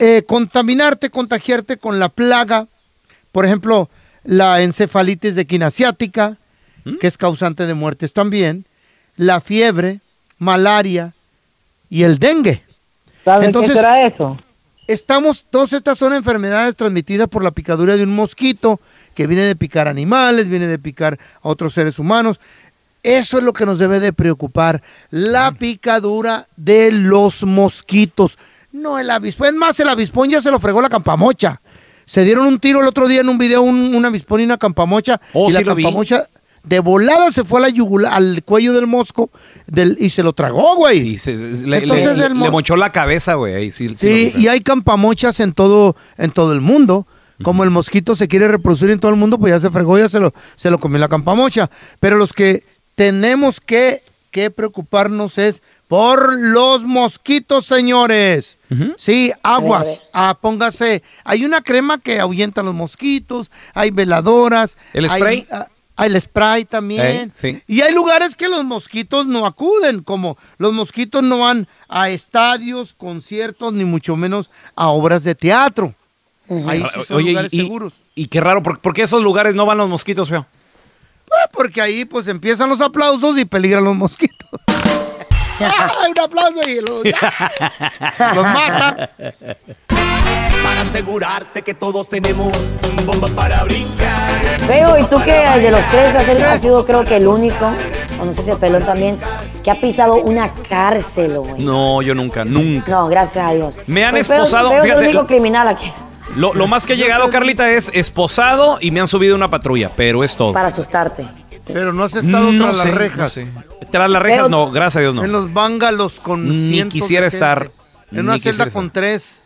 eh, contaminarte, contagiarte con la plaga. Por ejemplo, la encefalitis de quina asiática, que es causante de muertes también. La fiebre, malaria y el dengue. ¿Saben qué será eso? Estamos, todas estas son enfermedades transmitidas por la picadura de un mosquito que viene de picar animales, viene de picar a otros seres humanos. Eso es lo que nos debe de preocupar, la picadura de los mosquitos, no el avispón. Es más, el avispón ya se lo fregó la campamocha. Se dieron un tiro el otro día en un video, un, un avispón y una campamocha. Oh, y la vi. campamocha de volada se fue a la yugula- al cuello del mosco del, y se lo tragó, güey. Sí, se- se- le, Entonces le- el mo- le mochó la cabeza, güey. Sí, sí Sí, y hay campamochas en todo, en todo el mundo. Como el mosquito se quiere reproducir en todo el mundo, pues ya se fregó, ya se lo, se lo comió la campamocha. Pero los que tenemos que, que preocuparnos es por los mosquitos, señores. Sí, aguas, ah, póngase. Hay una crema que ahuyenta los mosquitos, hay veladoras. ¿El hay, spray? ah, Hay el spray también. Eh, sí. Y hay lugares que los mosquitos no acuden, como los mosquitos no van a estadios, conciertos, ni mucho menos a obras de teatro. Ahí sí son Oye, lugares y, seguros. y qué raro, ¿por, por qué esos lugares no van los mosquitos, feo? Ah, Porque ahí pues empiezan los aplausos y peligran los mosquitos. <laughs> ¡Ah, un aplauso y los, los mata. Para asegurarte que todos tenemos bomba para brincar. Feo, ¿y tú que de los tres has, has sido creo que el único, o no sé si el pelón también, que ha pisado una cárcel, güey? No, yo nunca, nunca. No, gracias a Dios. Me han Pues, Feo- esposado, Feo es el único lo- criminal aquí, Lo, lo más que he llegado, Carlita, es esposado y me han subido una patrulla, pero es todo. para asustarte. Pero no has estado No tras sé, las no rejas. sé. Tras las rejas, no, gracias a Dios, no. En los bángalos con Ni cientos de quisiera gente. estar, En una ni celda con estar. tres.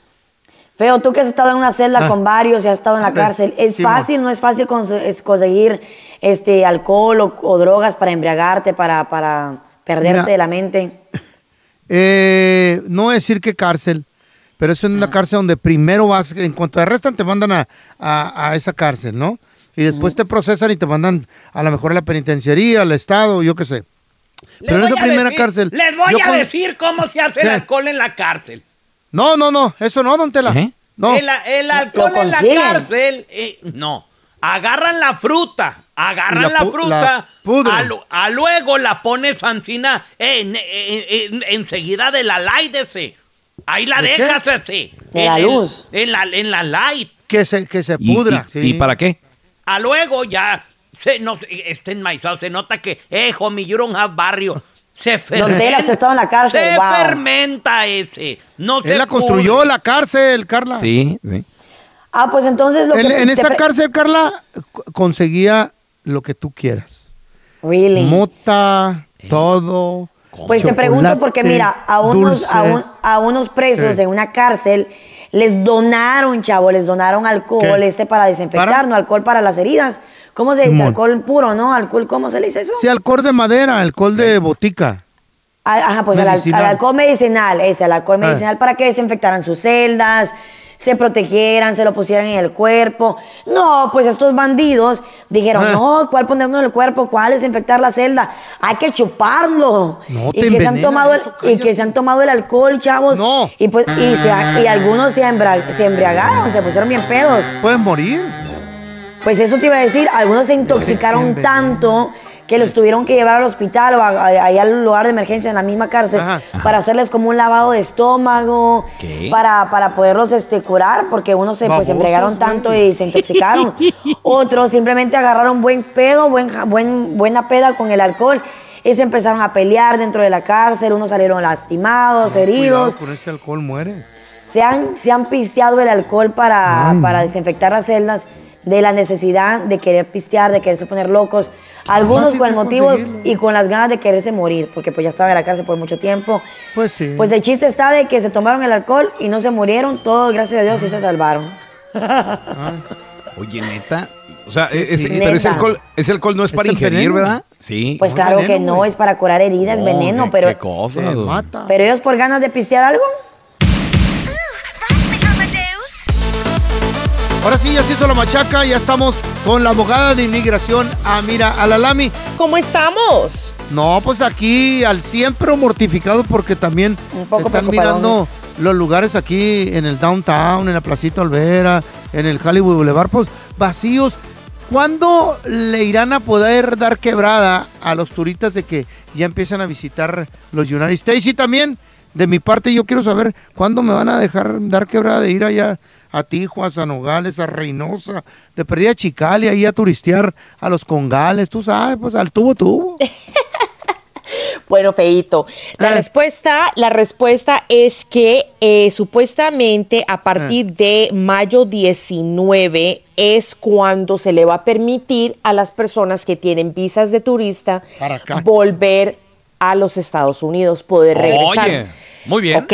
Feo, tú que has estado en una celda Ah. con varios y has estado en la cárcel, ¿es fácil, no es fácil cons- es conseguir este alcohol o, o drogas para embriagarte, para, para perderte Mira. de la mente? <laughs> Eh, no voy a decir qué cárcel, pero es Ah. una cárcel donde primero vas, en cuanto te arrestan, te mandan a, a- a esa cárcel, ¿no? y después te procesan y te mandan a lo mejor a la penitenciaría, al estado, yo qué sé. Pero en esa primera decir- cárcel. Les voy a con- decir cómo se hace el ¿Qué? alcohol en la cárcel. No, no, no, eso no, don Tela. No. El, el alcohol en la cárcel, eh, no. Agarran la fruta, agarran la fruta, la a, lu- a luego la pones en, en- en- enseguida de la light ese. Ahí la ¿De qué? dejas ese. De en la el- luz. en la, en la light. Que se, que se ¿Y- pudra. y- sí. ¿Y para qué? A luego ya se, no, está enmaizado. Se nota que, eh, homie, you don't have barrio. Se fermenta. Estaba en la cárcel, Se wow. fermenta ese. No se Él la construyó pudre. la cárcel, Carla. Sí, sí. Ah, pues entonces lo En, que... en te esa pre- cárcel, Carla, co- conseguía lo que tú quieras. Really? Mota, todo. Pues te pregunto porque mira, a unos, a, un- a unos presos Sí. de una cárcel les donaron, chavo, les donaron alcohol ¿Qué? este para desinfectar, ¿Para? no alcohol para las heridas. ¿Cómo se dice? Alcohol puro, ¿no? Alcohol, ¿cómo se le dice eso? Sí, alcohol de madera, alcohol de botica. Al- Ajá, pues al, al alcohol medicinal, ese, al alcohol Ah. medicinal para que desinfectaran sus celdas, se protegieran, se lo pusieran en el cuerpo. No, pues estos bandidos dijeron, Ah. no, ¿cuál ponernos en el cuerpo? ¿Cuál desinfectar la celda? Hay que chuparlo. No, y te que se han tomado el, y que se han tomado el alcohol, chavos. Y pues y, se y algunos se, embra- se embriagaron, se pusieron bien pedos. Pueden morir. Pues eso te iba a decir, algunos se intoxicaron tanto que los tuvieron que llevar al hospital o a- a- ahí al lugar de emergencia en la misma cárcel para hacerles como un lavado de estómago, ¿Qué? para, para poderlos este, curar, porque unos se pues, embriagaron tanto y se intoxicaron. <laughs> Otros simplemente agarraron buen pedo, buen, buen, buena peda con el alcohol y se empezaron a pelear dentro de la cárcel, unos salieron lastimados, heridos. Cuidado, con ese alcohol mueres. Se han, se han pisteado el alcohol para, Ay. para desinfectar las celdas de la necesidad de querer pistear, de quererse poner locos. Algunos con el motivo conseguirlo. y con las ganas de quererse morir, porque pues ya estaban en la cárcel por mucho tiempo. Pues sí. Pues el chiste está de que se tomaron el alcohol y no se murieron, todos gracias a Dios sí se salvaron. Oye, neta. O sea, e- ese- Neta. pero ese alcohol, ese alcohol no es para Es ingerir, veneno. ¿verdad? Sí. Pues claro que no, es para curar heridas, No, veneno, qué- pero... qué cosa. Pero ellos por ganas de pistear algo, Ahora sí, ya se hizo la machaca, ya estamos con la abogada de inmigración, Amira Alalami. ¿Cómo estamos? No, pues aquí al siempre mortificado porque también están mirando los lugares aquí en el downtown, en la Placita Olvera, en el Hollywood Boulevard, pues vacíos. ¿Cuándo le irán a poder dar quebrada a los turistas de que ya empiezan a visitar los United States? Y también, de mi parte, yo quiero saber cuándo me van a dejar dar quebrada de ir allá a Tijuas, a Nogales, a Reynosa, de perdida a Chicali, ahí a turistear a los Congales, tú sabes, pues al tubo tubo. <laughs> Bueno, Feito, la Ah. respuesta, la respuesta es que eh, supuestamente a partir Ah. de mayo 19 es cuando se le va a permitir a las personas que tienen visas de turista volver a los Estados Unidos, poder regresar. Oye, muy bien. ¿Ok?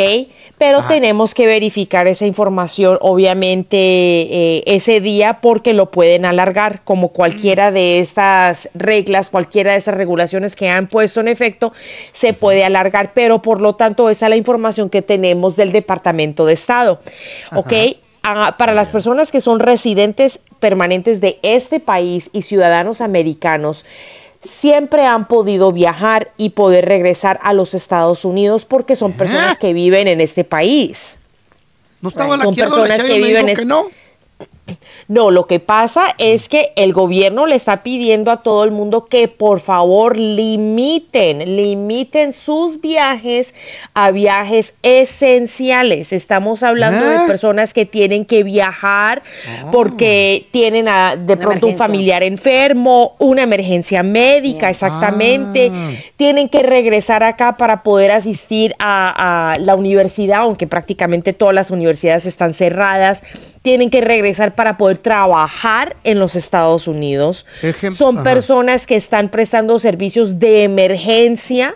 Pero Ajá. tenemos que verificar esa información, obviamente, eh, ese día, porque lo pueden alargar, como cualquiera de estas reglas, cualquiera de estas regulaciones que han puesto en efecto, se puede alargar, pero por lo tanto, esa es la información que tenemos del Departamento de Estado. ¿Ok? Ah, para las personas que son residentes permanentes de este país y ciudadanos americanos, siempre han podido viajar y poder regresar a los Estados Unidos porque son personas que viven en este país. No estaba Son la que viven es- que no. No, lo que pasa es que el gobierno le está pidiendo a todo el mundo que por favor limiten, limiten sus viajes a viajes esenciales. Estamos hablando ¿Eh? de personas que tienen que viajar Ah. porque tienen a- de pronto un familiar enfermo, una emergencia médica, exactamente. Ah. Tienen que regresar acá para poder asistir a, a la universidad, aunque prácticamente todas las universidades están cerradas. Tienen que regresar para poder trabajar en los Estados Unidos. Ejem- Son ajá. personas que están prestando servicios de emergencia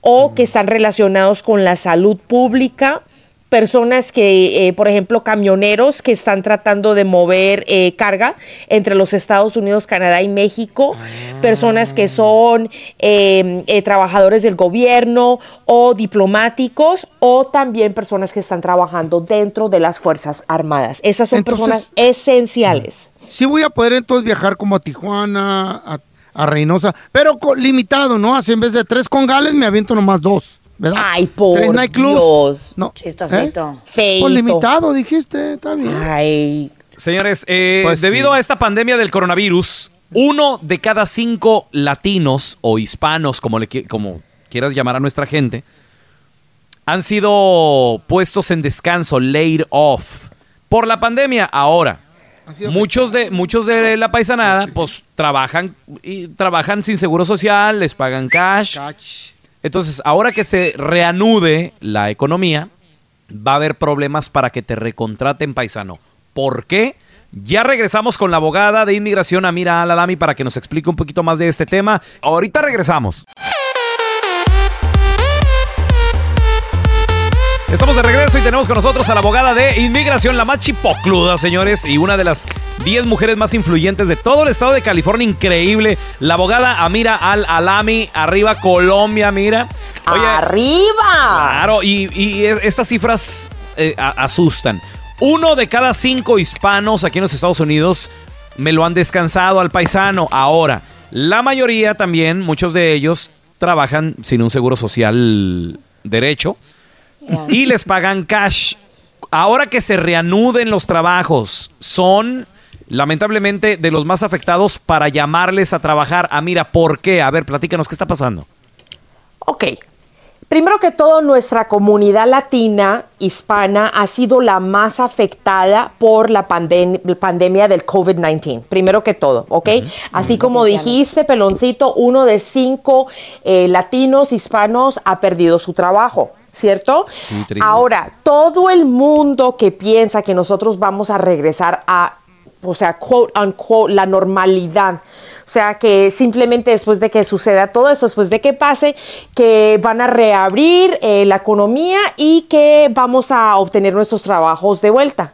o que están relacionados con la salud pública personas que, eh, por ejemplo, camioneros que están tratando de mover eh, carga entre los Estados Unidos, Canadá y México, personas que son eh, eh, trabajadores del gobierno o diplomáticos o también personas que están trabajando dentro de las Fuerzas Armadas. Esas son Entonces- personas esenciales. Sí voy a poder entonces viajar como a Tijuana, a, a Reynosa, pero limitado, ¿no? Así en vez de tres congales me aviento nomás dos, ¿verdad? Ay, por Tres nightclubs. Dios. No. Chistosito. ¿eh? Pues limitado, dijiste, está bien. Ay. Señores, eh, Pues debido sí. a esta pandemia del coronavirus, uno de cada cinco latinos o hispanos, como, le, como quieras llamar a nuestra gente, han sido puestos en descanso, laid off, por la pandemia. Ahora, muchos de, muchos de la paisanada, pues trabajan, y trabajan sin seguro social, les pagan cash. Entonces, ahora que se reanude la economía, va a haber problemas para que te recontraten paisano. ¿Por qué? Ya regresamos con la abogada de inmigración Amira Alalami para que nos explique un poquito más de este tema. Ahorita regresamos. Estamos de regreso y tenemos con nosotros a la abogada de inmigración, la más chipocluda, señores, y una de las 10 mujeres más influyentes de todo el estado de California. Increíble. La abogada Amira Al Alami, arriba Colombia, mira. ¡Arriba! Claro, y, y estas cifras eh, asustan. Uno de cada cinco hispanos aquí en los Estados Unidos me lo han descansado al paisano. Ahora, la mayoría también, muchos de ellos, trabajan sin un seguro social derecho y les pagan cash. Ahora que se reanuden los trabajos, son lamentablemente de los más afectados para llamarles a trabajar. Ah, mira, ¿por qué? A ver, platícanos, ¿qué está pasando? Ok. Primero que todo, nuestra comunidad latina, hispana, ha sido la más afectada por la pandem- pandemia del COVID-19. Primero que todo, ¿ok? Así como dijiste, Peloncito, uno de cinco eh, latinos hispanos ha perdido su trabajo. ¿Cierto? Sí, triste. Ahora, todo el mundo que piensa que nosotros vamos a regresar a, o sea, quote unquote, la normalidad. O sea, que simplemente después de que suceda todo esto, después de que pase, que van a reabrir eh, la economía y que vamos a obtener nuestros trabajos de vuelta.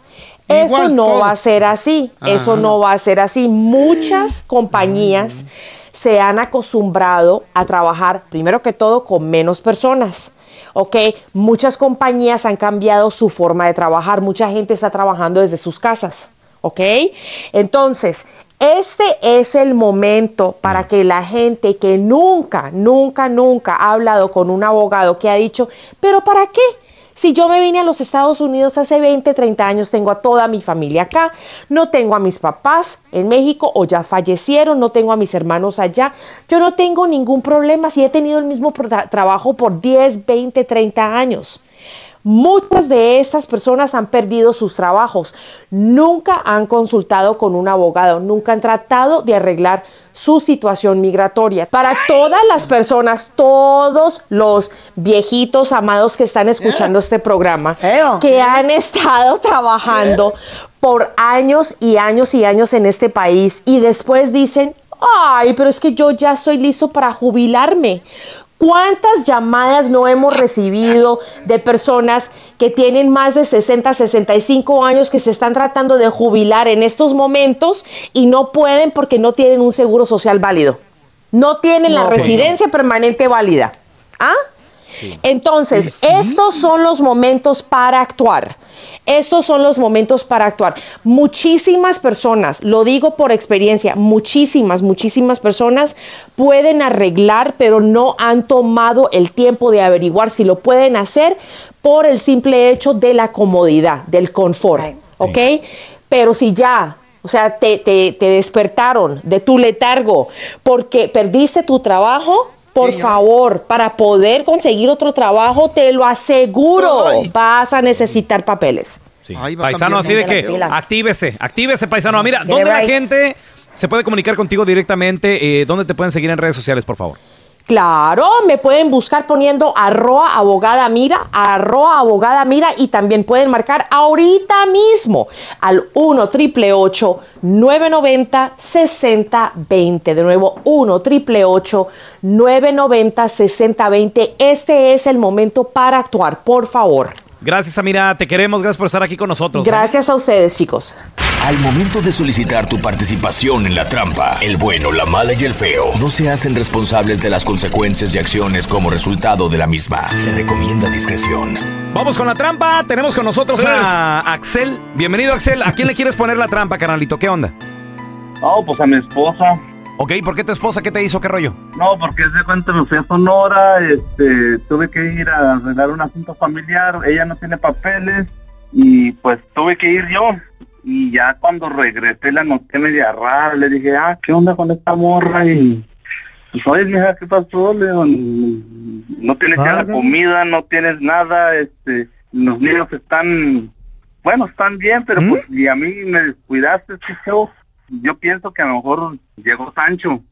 Eso no todo. va a ser así, eso no va a ser así. Muchas compañías se han acostumbrado a trabajar, primero que todo, con menos personas. ¿Ok? Muchas compañías han cambiado su forma de trabajar, mucha gente está trabajando desde sus casas, ¿ok? Entonces, este es el momento para que la gente que nunca, nunca, nunca ha hablado con un abogado que ha dicho, pero ¿para qué? Si yo me vine a los Estados Unidos hace 20, 30 años, tengo a toda mi familia acá, no tengo a mis papás en México o ya fallecieron, no tengo a mis hermanos allá, yo no tengo ningún problema si he tenido el mismo trabajo por 10, 20, 30 años. Muchas de estas personas han perdido sus trabajos, nunca han consultado con un abogado, nunca han tratado de arreglar su situación migratoria. Para todas las personas, todos los viejitos amados que están escuchando este programa, que han estado trabajando por años y años y años en este país y después dicen, ay, pero es que yo ya estoy listo para jubilarme. ¿Cuántas llamadas no hemos recibido de personas que tienen más de 60, 65 años que se están tratando de jubilar en estos momentos y no pueden porque no tienen un seguro social válido? No tienen la residencia permanente válida. ¿Ah? Entonces, estos son los momentos para actuar. Estos son los momentos para actuar. Muchísimas personas, lo digo por experiencia, muchísimas, muchísimas personas pueden arreglar, pero no han tomado el tiempo de averiguar si lo pueden hacer por el simple hecho de la comodidad, del confort. ¿Ok? Pero si ya o sea, te, te, te despertaron de tu letargo porque perdiste tu trabajo. Por favor, para poder conseguir otro trabajo, te lo aseguro, vas a necesitar papeles. Sí. Paisano, así de que actívese, actívese, paisano. Mira, ¿dónde la gente se puede comunicar contigo directamente? Eh, ¿Dónde te pueden seguir en redes sociales, por favor? Claro, me pueden buscar poniendo arroa abogada mira, arroa abogada mira y también pueden marcar ahorita mismo al 1 triple 990 6020. De nuevo, 1 triple 990 6020. Este es el momento para actuar, por favor. Gracias, Amira. Te queremos. Gracias por estar aquí con nosotros. ¿eh? Gracias a ustedes, chicos. Al momento de solicitar tu participación en la trampa, el bueno, la mala y el feo no se hacen responsables de las consecuencias y acciones como resultado de la misma. Se recomienda discreción. Vamos con la trampa. Tenemos con nosotros a Axel. Bienvenido, Axel. ¿A quién le quieres poner la trampa, carnalito? ¿Qué onda? No, pues a mi esposa. Ok, ¿por qué tu esposa? ¿Qué te hizo? ¿Qué rollo? No, porque de cuenta me fui a Sonora, este, tuve que ir a arreglar un asunto familiar, ella no tiene papeles y pues tuve que ir yo. Y ya cuando regresé la noté media rara, le dije, ah, ¿qué onda con esta morra? Y pues, oye, mija, ¿qué pasó? Le digo, no tienes ya la comida, no tienes nada, este, los niños están, bueno, están bien, pero pues, y a mí me descuidaste, ¿qué feo? Yo pienso que a lo mejor llegó Sancho.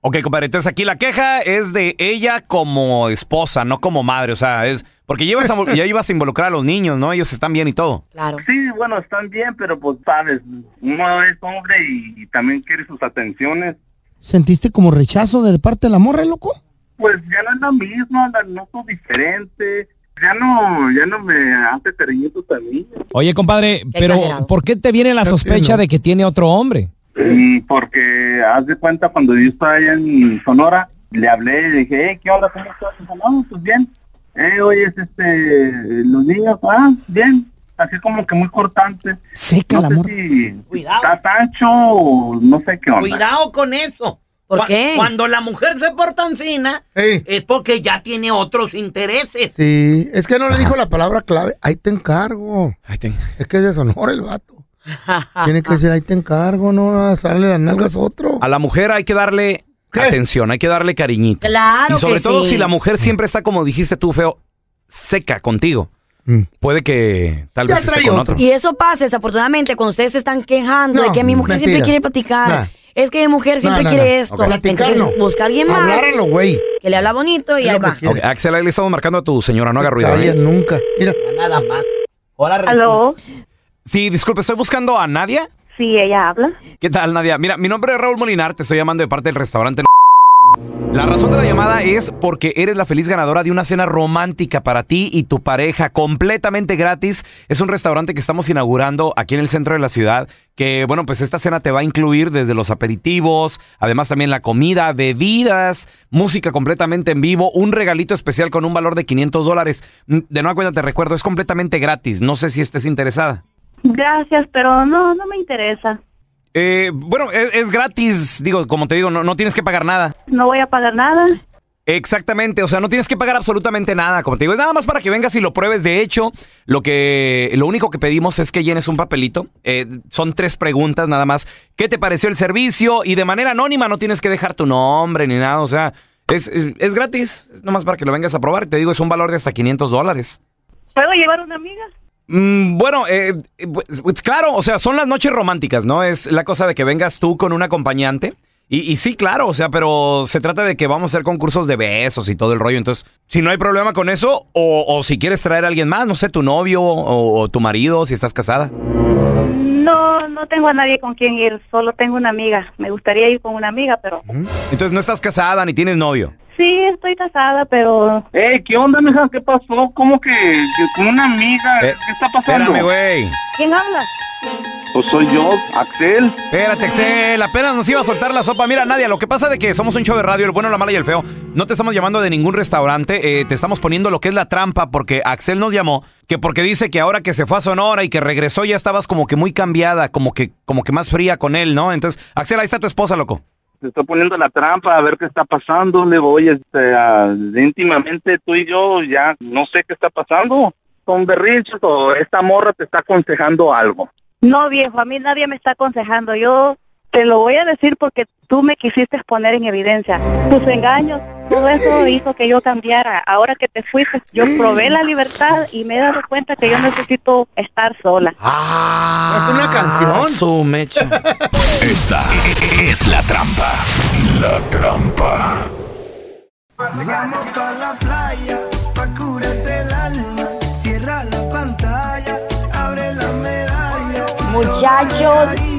Ok, compadre, entonces aquí la queja es de ella como esposa, no como madre, o sea, es porque llevas a- <laughs> ya ibas a involucrar a los niños, ¿no? Ellos están bien y todo. Claro. Sí, bueno, están bien, pero pues sabes, uno es hombre y, y también quiere sus atenciones. ¿Sentiste como rechazo de parte de la morra, loco? Pues ya no es lo mismo, la- no soy diferente. Ya no, ya no me hace cariñitos a mí. Oye, compadre, pero ¿por qué te viene la sospecha de que tiene otro hombre? Y porque haz de cuenta cuando yo estaba allá en Sonora, le hablé y dije, hey, ¿qué onda? ¿Cómo estás? Dijo, no, pues bien. Eh, oye, es este, los niños, ah, bien. Así como que muy cortante. Seca no sé si está Sancho o no sé qué onda. Cuidado con eso. ¿Por Cu- qué? Cuando la mujer se porta encina, es porque ya tiene otros intereses. Sí, es que no le dijo la palabra clave. Ahí te encargo. Es que es de Sonora el vato. <laughs> Tiene que decir, ahí te encargo, no a darle las nalgas a otro. A la mujer hay que darle atención, hay que darle cariñito. Claro Y sobre que todo sí. si la mujer siempre está, como dijiste tú, feo, seca contigo. Puede que tal vez esté con otro. Y eso pasa, desafortunadamente, cuando ustedes se están quejando de No, que mi mujer siempre quiere platicar. Nah. Es que mi mujer siempre quiere esto. Ok. Platicar, Entonces, no. busca a alguien más. Habláralo, güey. Que le habla bonito y ahí va. Axel, ahí le estamos marcando a tu señora, no haga ruido. ¿eh? nunca. Mira. Nada más. ¿Aló? Sí, disculpe, estoy buscando a Nadia. Sí, ella habla. ¿Qué tal, Nadia? Mira, mi nombre es Raúl Molinar, te estoy llamando de parte del restaurante. La razón de la llamada es porque eres la feliz ganadora de una cena romántica para ti y tu pareja, completamente gratis. Es un restaurante que estamos inaugurando aquí en el centro de la ciudad, que bueno, pues esta cena te va a incluir desde los aperitivos, además también la comida, bebidas, música completamente en vivo, un regalito especial con un valor de 500 dólares. Mm, De nueva cuenta te recuerdo, es completamente gratis. No sé si estés interesada. Gracias, pero no, no me interesa. Eh, bueno, es, es gratis, digo, como te digo, no, no tienes que pagar nada. No voy a pagar nada. Exactamente, o sea, no tienes que pagar absolutamente nada, como te digo, es nada más para que vengas y lo pruebes. De hecho, lo que, lo único que pedimos es que llenes un papelito. Eh, son tres preguntas nada más. ¿Qué te pareció el servicio? Y de manera anónima, no tienes que dejar tu nombre ni nada, o sea, es, es, es gratis, es nomás para que lo vengas a probar. Te digo, es un valor de hasta 500 dólares. ¿Puedo llevar una amiga? Mm, bueno, eh, eh, pues, pues, claro, o sea, son las noches románticas, ¿no? Es la cosa de que vengas tú con un acompañante. Y, y sí, claro, o sea, pero se trata de que vamos a hacer concursos de besos y todo el rollo. Entonces, si no hay problema con eso, o, o si quieres traer a alguien más, no sé, tu novio o, o tu marido, si estás casada. No, no tengo a nadie con quien ir, solo tengo una amiga. Me gustaría ir con una amiga, pero Entonces, no estás casada ni tienes novio. Sí, estoy casada, pero... Eh, ¿qué onda, mija? ¿Qué pasó? ¿Cómo que, que con una amiga? Eh, ¿Qué está pasando? Espérame, güey. ¿Quién habla? Pues soy yo, Axel. Espérate, Axel, apenas nos iba a soltar la sopa. Mira, Nadia, lo que pasa de que somos un show de radio, el bueno, la mala y el feo. No te estamos llamando de ningún restaurante, eh, te estamos poniendo lo que es la trampa, porque Axel nos llamó, que porque dice que ahora que se fue a Sonora y que regresó ya estabas como que muy cambiada, como que, como que más fría con él, ¿no? Entonces, Axel, ahí está tu esposa, loco. Se está poniendo la trampa a ver qué está pasando. Le digo, oye, este, íntimamente tú y yo ya no sé qué está pasando. Son berrinches o esta morra te está aconsejando algo. No, viejo, a mí nadie me está aconsejando. Yo te lo voy a decir porque tú me quisiste poner en evidencia. Tus engaños, todo eso hizo que yo cambiara. Ahora que te fuiste, yo probé la libertad y me he dado cuenta que yo necesito estar sola. Ah, es una canción. Su mecha. Esta es la trampa. La trampa. Vamos pa' la playa, pa' curarte el alma. Cierra la pantalla, abre la medalla. Muchachos,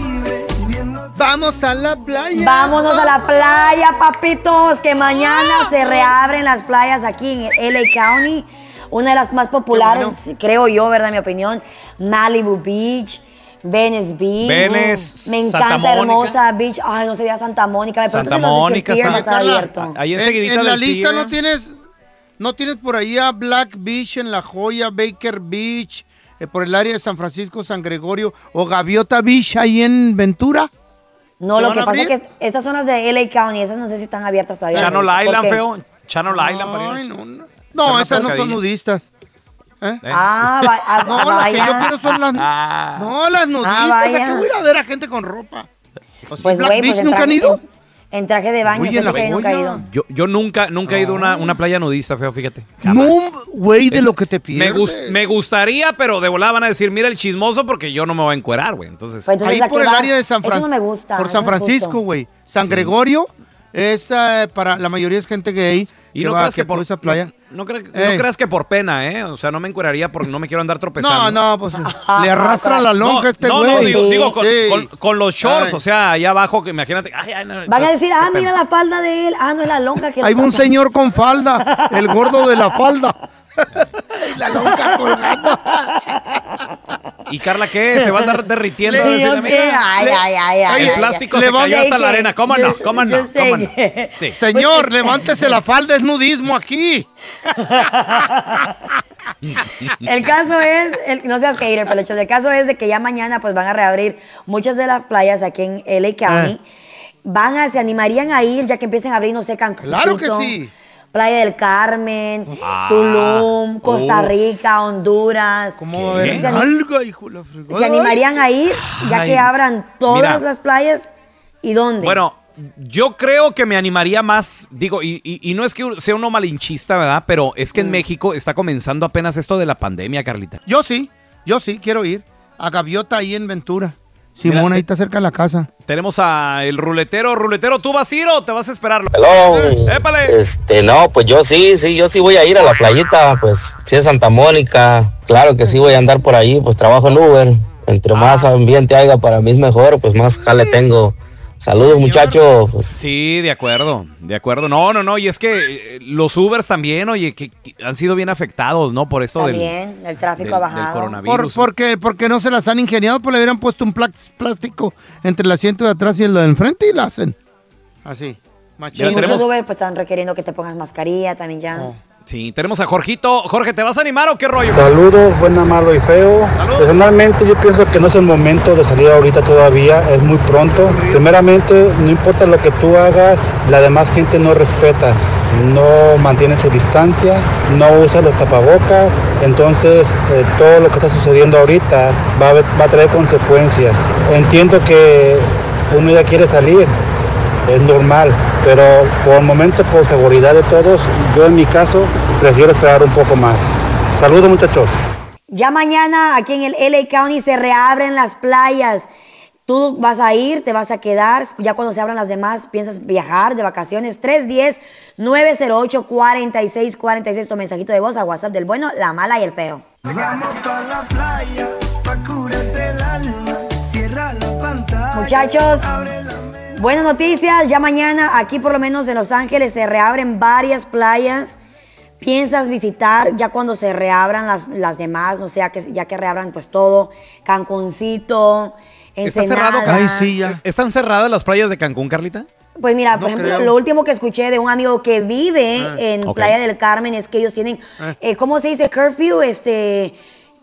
Vamos a la playa. vámonos a la playa, papitos, que mañana se reabren las playas aquí en el LA County. Una de las más populares, creo yo, ¿verdad? Mi opinión, Malibu Beach. Venice Beach. Venice, Me encanta. Hermosa Beach. Ay, no sería Santa Mónica. Me Santa Mónica está- está abierto. Ahí En, enseguidita en la del lista no tienes, no tienes por ahí a Black Beach en La Joya, Baker Beach, eh, por el área de San Francisco, San Gregorio, o Gaviota Beach ahí en Ventura. No, ¿Se lo que pasa es que estas zonas de LA County, esas no sé si están abiertas todavía. Channel ¿Por Island, feo. Channel Island. para ir no, esas no son nudistas. ¿Eh? Ah, va- ah, No, las que yo quiero son las. No, las nudistas. Ah, ¿A qué voy a ir a ver a gente con ropa? O sea, Pues, Black Beach pues en nunca han ido. En traje de baño, Uy, en la fíjate que nunca he joya. ido. Yo, yo nunca, nunca he ido a una, una playa nudista, feo, fíjate. No, güey, de Es- lo que te Me, pierdes. me gustaría, pero de volada van a decir, mira el chismoso porque yo no me voy a encuerar, güey. Entonces, Pues entonces, Ahí ¿a por el va? área de San Eso Francisco. no me gusta. Por eso San no es Francisco, güey. San Gregorio es eh, para la mayoría es gente gay. y que no va creas que que por esa playa. No, cre- no creas que por pena, ¿eh? O sea, no me encueraría porque no me quiero andar tropezando. No, no, pues le arrastra la lonja a este no, güey. no, digo, digo con, Sí. con- con los shorts, Ay. o sea, allá abajo, que imagínate. Ay, ay, no, Van a decir, ah, pena. mira la falda de él. Ah, no es la lonja que Hay un señor con falda, el gordo de la falda. <laughs> Y <laughs> la lonja colgando. ¿Y Carla qué? ¿Se va a andar derritiendo? Le- Decirle, Yo "Mira, qué, ay, ay, ay, ay, el plástico ay. se Le cayó hasta la Yo- arena. ¿Cómo no? ¿Cómo no? sé ¿Cómo no? que- Sí. Señor, levántese la falda, es nudismo aquí. <laughs> El caso es, el- no seas hater, pero el caso es de que ya mañana pues van a reabrir muchas de las playas aquí en LA County. Eh. Van a, se animarían a ir ya que empiecen a abrir, no sé, Cancún. Claro que sí. Playa del Carmen, Ah, Tulum, Costa. Rica, Honduras. ¿Cómo va a haber Se alga, hijo la? ¿Se animarían a ir ya Ay, que abran todas mira. las playas? ¿Y dónde? Bueno, yo creo que me animaría más, digo, y, y- y no es que sea uno malinchista, ¿verdad? Pero es Mm. que en México está comenzando apenas esto de la pandemia, Carlita. Yo sí, yo sí, quiero ir. A Gaviota ahí en Ventura. Simón, Mira, ahí está cerca de la casa. Tenemos a el ruletero. Ruletero, ¿tú vas a ir o te vas a esperarlo? Hello. Épale. Este, no, pues yo sí, sí, yo sí voy a ir a la playita, pues sí es Santa Mónica, claro que sí voy a andar por ahí, pues trabajo en Uber, entre más ambiente haya para mí es mejor, pues más jale tengo. Saludos muchachos. Pues, Sí, de acuerdo, de acuerdo. No, no, no, y es que eh, los Ubers también, oye, que, que han sido bien afectados, ¿no? Por esto del, También, el tráfico del- ha del bajado. Por, coronavirus. porque, porque no se las han ingeniado, pues le hubieran puesto un plástico entre el asiento de atrás y el de enfrente y la hacen. Así. Sí, Machín. Tenemos- muchos Uber pues están requiriendo que te pongas mascarilla también ya. Oh. Sí, tenemos a Jorgito. Jorge, ¿te vas a animar o qué rollo? Saludos, buena, malo y feo. Personalmente yo pienso que no es el momento de salir ahorita todavía, es muy pronto. Primeramente, no importa lo que tú hagas, la demás gente no respeta, no mantiene su distancia, no usa los tapabocas. Entonces, eh, todo lo que está sucediendo ahorita va a, va a traer consecuencias. Entiendo que uno ya quiere salir, es normal, pero por el momento, por seguridad de todos, yo en mi caso prefiero esperar un poco más. Saludos muchachos. Ya mañana aquí en el LA County se reabren las playas. Tú vas a ir, te vas a quedar. Ya cuando se abran las demás, piensas viajar de vacaciones. 310-908-4646. Tu mensajito de voz a WhatsApp del bueno, la mala y el feo. Vamos pa' la playa, pa' curarte el alma. Cierra la pantalla. Muchachos, abre la buenas noticias. Ya mañana aquí por lo menos en Los Ángeles se reabren varias playas. ¿Piensas visitar ya cuando se reabran las, las demás? O sea, que ya que reabran pues todo. Cancuncito, ¿Está Ensenada. cerrado? Car- ¿Están cerradas las playas de Cancún, Carlita? Pues mira, No por ejemplo, creo. lo último que escuché de un amigo que vive Ah, en. Playa del Carmen es que ellos tienen, Ah. eh, ¿cómo se dice curfew? Este,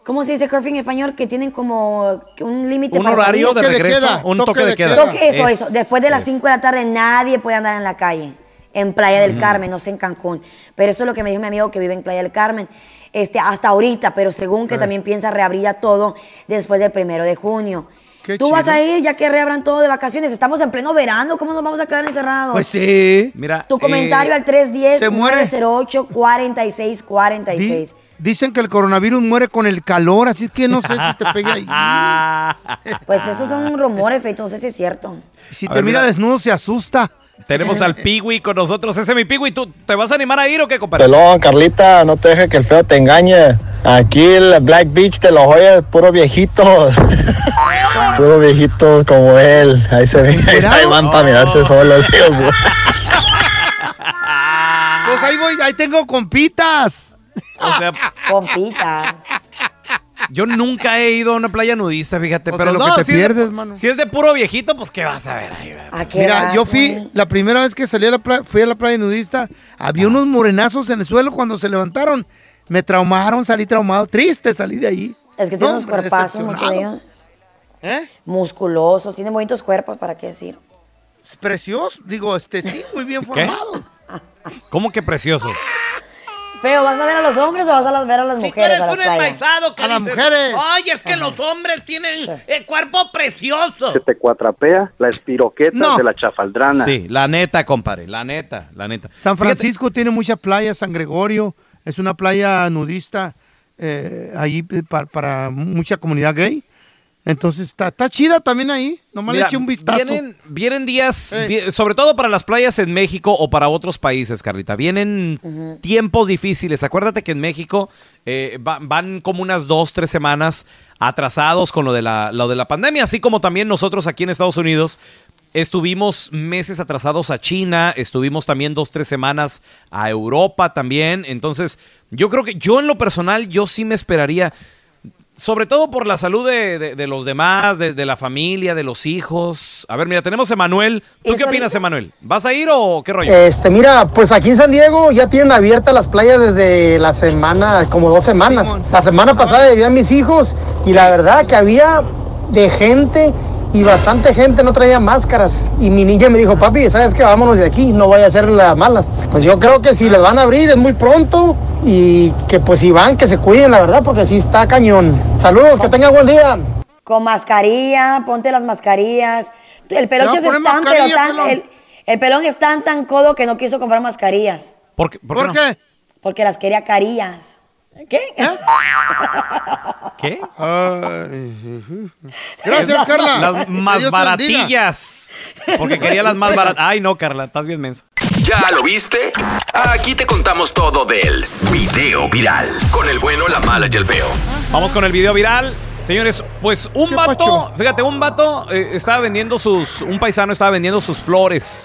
¿cómo se dice curfew en español? Que tienen como un límite Un horario de regreso, un toque de queda. Toque- eso, Es- eso. Después de las 5 de la tarde nadie puede andar en la calle, en Playa del Ujú. Carmen, no sé en Cancún. Pero eso es lo que me dijo mi amigo que vive en Playa del Carmen. Este, hasta ahorita, pero según que también piensa reabrir ya todo después del primero de junio. Qué Tú vas a ir ya que reabran todo de vacaciones. Estamos en pleno verano. ¿Cómo nos vamos a quedar encerrados? Pues sí. Mira, Tu comentario eh, al 310 se muere. 908 4646 Di- dicen que el coronavirus muere con el calor, así es que no sé si te pegue ahí. <laughs> Pues esos son rumores, Feito, no sé si es cierto. Si A te ver, mira mira. desnudo se asusta. Tenemos al Piwi con nosotros. Ese es mi Piwi. ¿Tú te vas a animar a ir o qué, compadre? Pelón, Carlita, no te dejes que el feo te engañe. Aquí el Black Beach de los Joyas, puro viejitos. <laughs> puro viejitos como él. Ahí se ven, ahí van para mirarse solos. Dios. Pues ahí voy, ahí tengo compitas. O sea, Compitas. yo nunca he ido a una playa nudista, fíjate. O pero lo no, que te si, es de- pierdes, mano. si es de puro viejito, pues ¿qué vas a ver ahí? güey? Mira, yo fui, la primera vez que salí a la playa, fui a la playa nudista, había unos morenazos en el suelo cuando se levantaron. Me traumaron, salí traumado, triste salí de ahí. Es que tienen No, unos hombre, cuerpazos, muchos ellos. Musculosos, tienen bonitos cuerpos, ¿para qué decir? Es precioso, digo, este sí, muy bien formados. ¿Cómo que precioso? Feo, ¿vas a ver a los hombres o vas a ver a las Si tú mujeres eres a un enmaizado que A las mujeres. Oye, es que los hombres tienen el cuerpo precioso. Se te cuatrapea la espiroqueta No. de la chafaldrana. Sí, la neta, compadre, la neta, la neta. San Francisco tiene muchas playas, San Gregorio es una playa nudista eh, ahí pa- para, mucha comunidad gay. Entonces está, está chida también ahí, nomás le Mira, eché un vistazo. Vienen, vienen días, Eh. vi- sobre todo para las playas en México o para otros países, Carlita. Vienen tiempos difíciles. Acuérdate que en México eh, va- van como unas dos, tres semanas atrasados con lo de, la, lo de la pandemia, así como también nosotros aquí en Estados Unidos. Estuvimos meses atrasados a China, estuvimos también dos, tres semanas a Europa también. Entonces, yo creo que yo en lo personal, yo sí me esperaría sobre todo por la salud de, de- de los demás, de, de la familia, de los hijos. A ver, mira, tenemos a Emanuel. ¿Tú qué opinas, Emanuel? ¿Vas a ir o qué rollo? Este, mira, pues aquí en San Diego ya tienen abiertas las playas desde la semana, como dos semanas. La semana pasada vi a mis hijos y la verdad que había de gente y bastante gente no traía máscaras. Y mi niña me dijo, papi, ¿sabes qué? Vámonos de aquí, no vaya a ser las malas. Pues yo creo que si les van a abrir es muy pronto y que pues si van, que se cuiden, la verdad, porque sí está cañón. Saludos, que tengan buen día. Con mascarilla, ponte las mascarillas. El pelón ¿Te es tan, pero mascarilla, tan, pelón? el, el pelón es tan, tan codo que no quiso comprar mascarillas. ¿Por qué? ¿Por qué no? Porque las quería carillas. ¿Qué? ¿Qué? Gracias, Carla. Las más Dios te bendiga. baratillas. Porque quería las más baratas. Ay, no, Carla, estás bien mensa. ¿Ya lo viste? Aquí te contamos todo del video viral. Con el bueno, la mala y el feo. Vamos con el video viral. Señores, pues un vato, fíjate, un vato eh, estaba vendiendo sus, un paisano estaba vendiendo sus flores.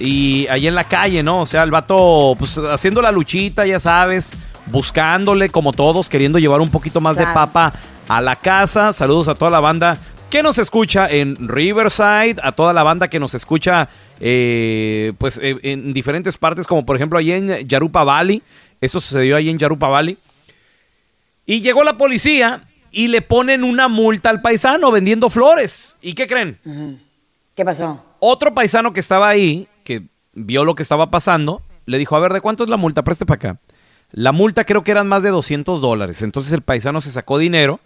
Y ahí en la calle, ¿no? O sea, el vato, pues haciendo la luchita, ya sabes, buscándole como todos, queriendo llevar un poquito más de papa a la casa. Saludos a toda la banda que nos escucha en Riverside, a toda la banda que nos escucha eh, pues eh, en diferentes partes, como por ejemplo ahí en Yarupa Valley. Esto sucedió ahí en Yarupa Valley. Y llegó la policía y le ponen una multa al paisano vendiendo flores. ¿Y qué creen? ¿Qué pasó? Otro paisano que estaba ahí, que vio lo que estaba pasando, le dijo, a ver, ¿de cuánto es la multa? Preste para acá. La multa creo que eran más de 200 dólares. Entonces el paisano se sacó dinero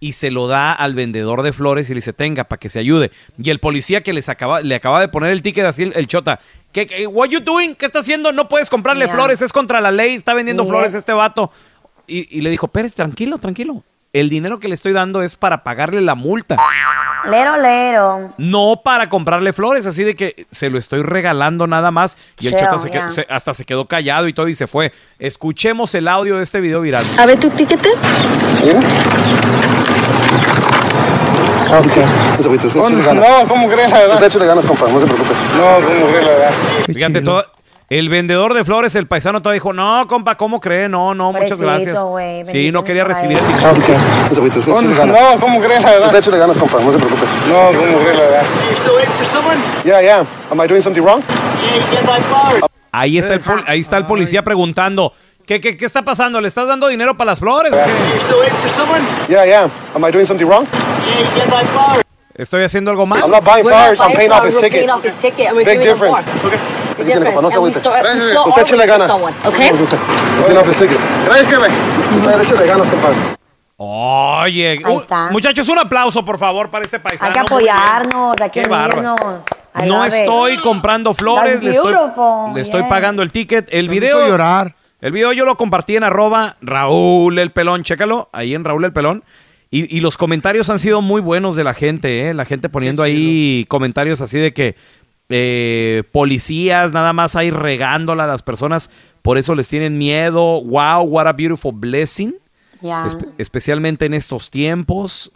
y se lo da al vendedor de flores y le dice, tenga, para que se ayude. Y el policía que les acaba, le acaba de poner el ticket así, el, el chota, ¿qué, qué, what you doing? ¿Qué está haciendo? No puedes comprarle Yeah. flores, es contra la ley, está vendiendo Yeah. flores este vato. Y, y le dijo, Pérez, tranquilo, tranquilo. El dinero que le estoy dando es para pagarle la multa. Lero, lero. No para comprarle flores, así de que se lo estoy regalando nada más. Y el chota se quedó- se- hasta se quedó callado y todo y se fue. Escuchemos el audio de este video viral. A ver tu tiquete. No, ¿cómo crees la verdad? Échale ganas, compa, no se preocupe. No, ¿cómo crees la verdad? Fíjate, todo, el vendedor de flores, el paisano, todo dijo, no, compa, ¿cómo cree? No, no, muchas Pobrecito, gracias. güey, sí, no bendiciones quería para recibir él. el dinero. No, ¿cómo crees la verdad? Échale ganas, compa, no se preocupe. No, ¿cómo crees la verdad? Yeah, yeah. Am I doing something wrong? Ahí está, el pol- ahí está el policía preguntando, ¿qué, qué, ¿qué está pasando? ¿Le estás dando dinero para las flores? o qué? Yeah, yeah. Am I doing something wrong? ¿Estoy haciendo algo mal? I'm not buying flowers, I'm paying off his we're ticket. paying off his ticket and we're Big giving him difference. more. No se agüite. Usted échale ganas. okay? Gracias, jefe. Échale ganas, compa. Oye, uh, muchachos, un aplauso, por favor, para este paisano. Hay que apoyarnos, hay que unirnos. I No it. estoy comprando flores, le estoy, le estoy pagando el ticket. El video. llorar. El video yo lo compartí en arroba Raúl el Pelón. Chécalo, ahí en Raúl el Pelón. Y, y los comentarios han sido muy buenos de la gente, ¿eh? La gente poniendo ahí comentarios así de que eh, policías nada más ahí regándola a las personas, por eso les tienen miedo. Wow, what a beautiful blessing. Espe- especialmente en estos tiempos.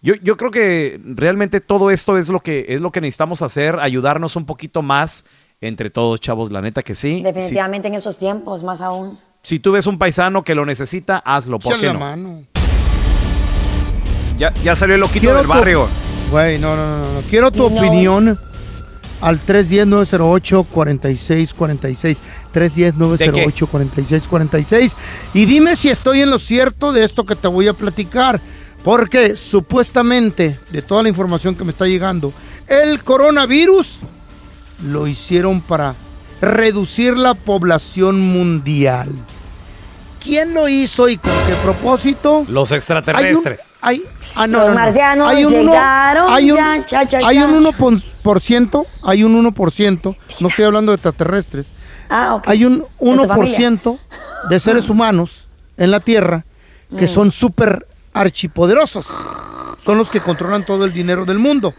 Yo, yo creo que realmente todo esto es lo que es lo que necesitamos hacer, ayudarnos un poquito más entre todos, chavos, la neta que sí. Definitivamente en esos tiempos, más aún. Si tú ves un paisano que lo necesita, hazlo. ¿Por qué la no? mano. Ya, ya salió el loquito Quiero del tu- barrio. Güey, no, no, no, no. Quiero tu No. opinión al 310-908-4646. 310-908-4646. Y dime si estoy en lo cierto de esto que te voy a platicar. Porque supuestamente, de toda la información que me está llegando, el coronavirus lo hicieron para reducir la población mundial. ¿Quién lo hizo y con qué propósito? Los extraterrestres. Hay, ah, no, Los no, no. marcianos Hay un uno- hay un, ya, cha, cha, hay un 1%, por ciento, hay un 1%, no estoy hablando de extraterrestres. Ah. Hay un De tu familia. 1% de seres <laughs> humanos en la Tierra que Mm. son súper archipoderosos. Son los que controlan todo el dinero del mundo.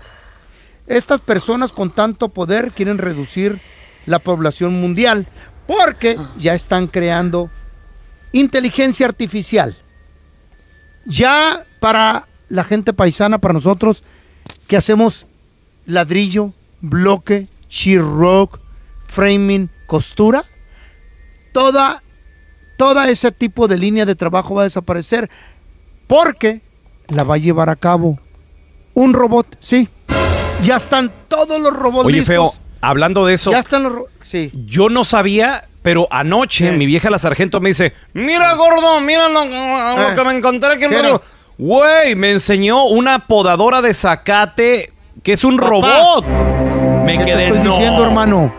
Estas personas con tanto poder quieren reducir la población mundial porque ya están creando inteligencia artificial. Ya para la gente paisana, para nosotros, que hacemos ladrillo, bloque, sheet-rock, framing, costura, toda, toda ese tipo de línea de trabajo va a desaparecer porque la va a llevar a cabo un robot, sí. Ya están todos los robots Oye, listos. feo, hablando de eso, Ya están los sí. yo no sabía, pero anoche mi vieja la sargento me dice, mira gordo, mira lo, lo Eh. que me encontré aquí en ¿Qué el era? río". Güey, me enseñó una podadora de zacate que es un Papá, robot. Me ¿Qué te quedé, estoy no. diciendo, hermano?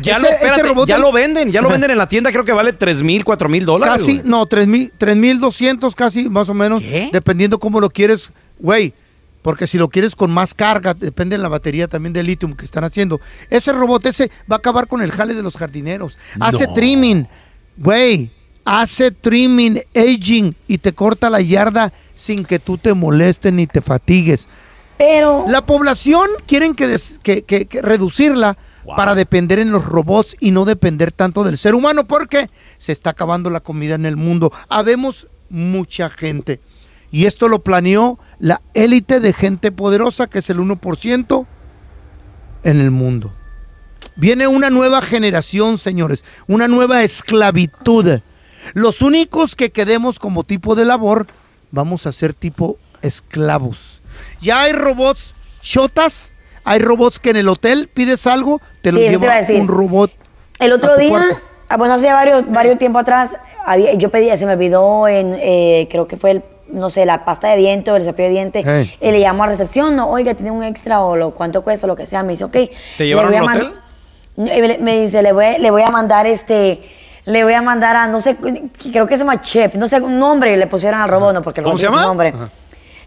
Ya, Ese- lo, ese espérate, robot ya del- lo venden, ya lo venden en la tienda, creo que vale 3 mil, 4 mil dólares. Casi, güey. no, 3.200 casi, más o menos, dependiendo cómo lo quieres, güey, porque si lo quieres con más carga, depende de la batería también de litio que están haciendo. Ese robot, ese va a acabar con el jale de los jardineros. Hace No. trimming, güey, hace trimming, aging, y te corta la yarda sin que tú te molestes ni te fatigues. Pero... La población quieren que, des- que- que- que reducirla para depender en los robots y no depender tanto del ser humano porque se está acabando la comida en el mundo. Habemos mucha gente. Y esto lo planeó la élite de gente poderosa, que es el 1% en el mundo. Viene una nueva generación, señores, una nueva esclavitud. Los únicos que quedemos como tipo de labor, vamos a ser tipo esclavos. Ya hay robots chotas, hay robots que en el hotel pides algo, te lo Sí, te lleva un robot. El otro a tu día, cuarto. ah, bueno, hace varios, varios tiempo atrás, había, yo pedí, se me olvidó en, eh, creo que fue el, no sé, la pasta de diente o el cepillo de diente, Hey. y le llamo a recepción, no, oiga, tiene un extra o lo, cuánto cuesta, lo que sea, me dice, ok. ¿Te le llevaron al hotel? Me, me dice, le voy, le voy a mandar este, le voy a mandar a, no sé, creo que se llama Chip, no sé, un nombre le pusieron al robot, no, porque el ¿Cómo robot se llama? nombre.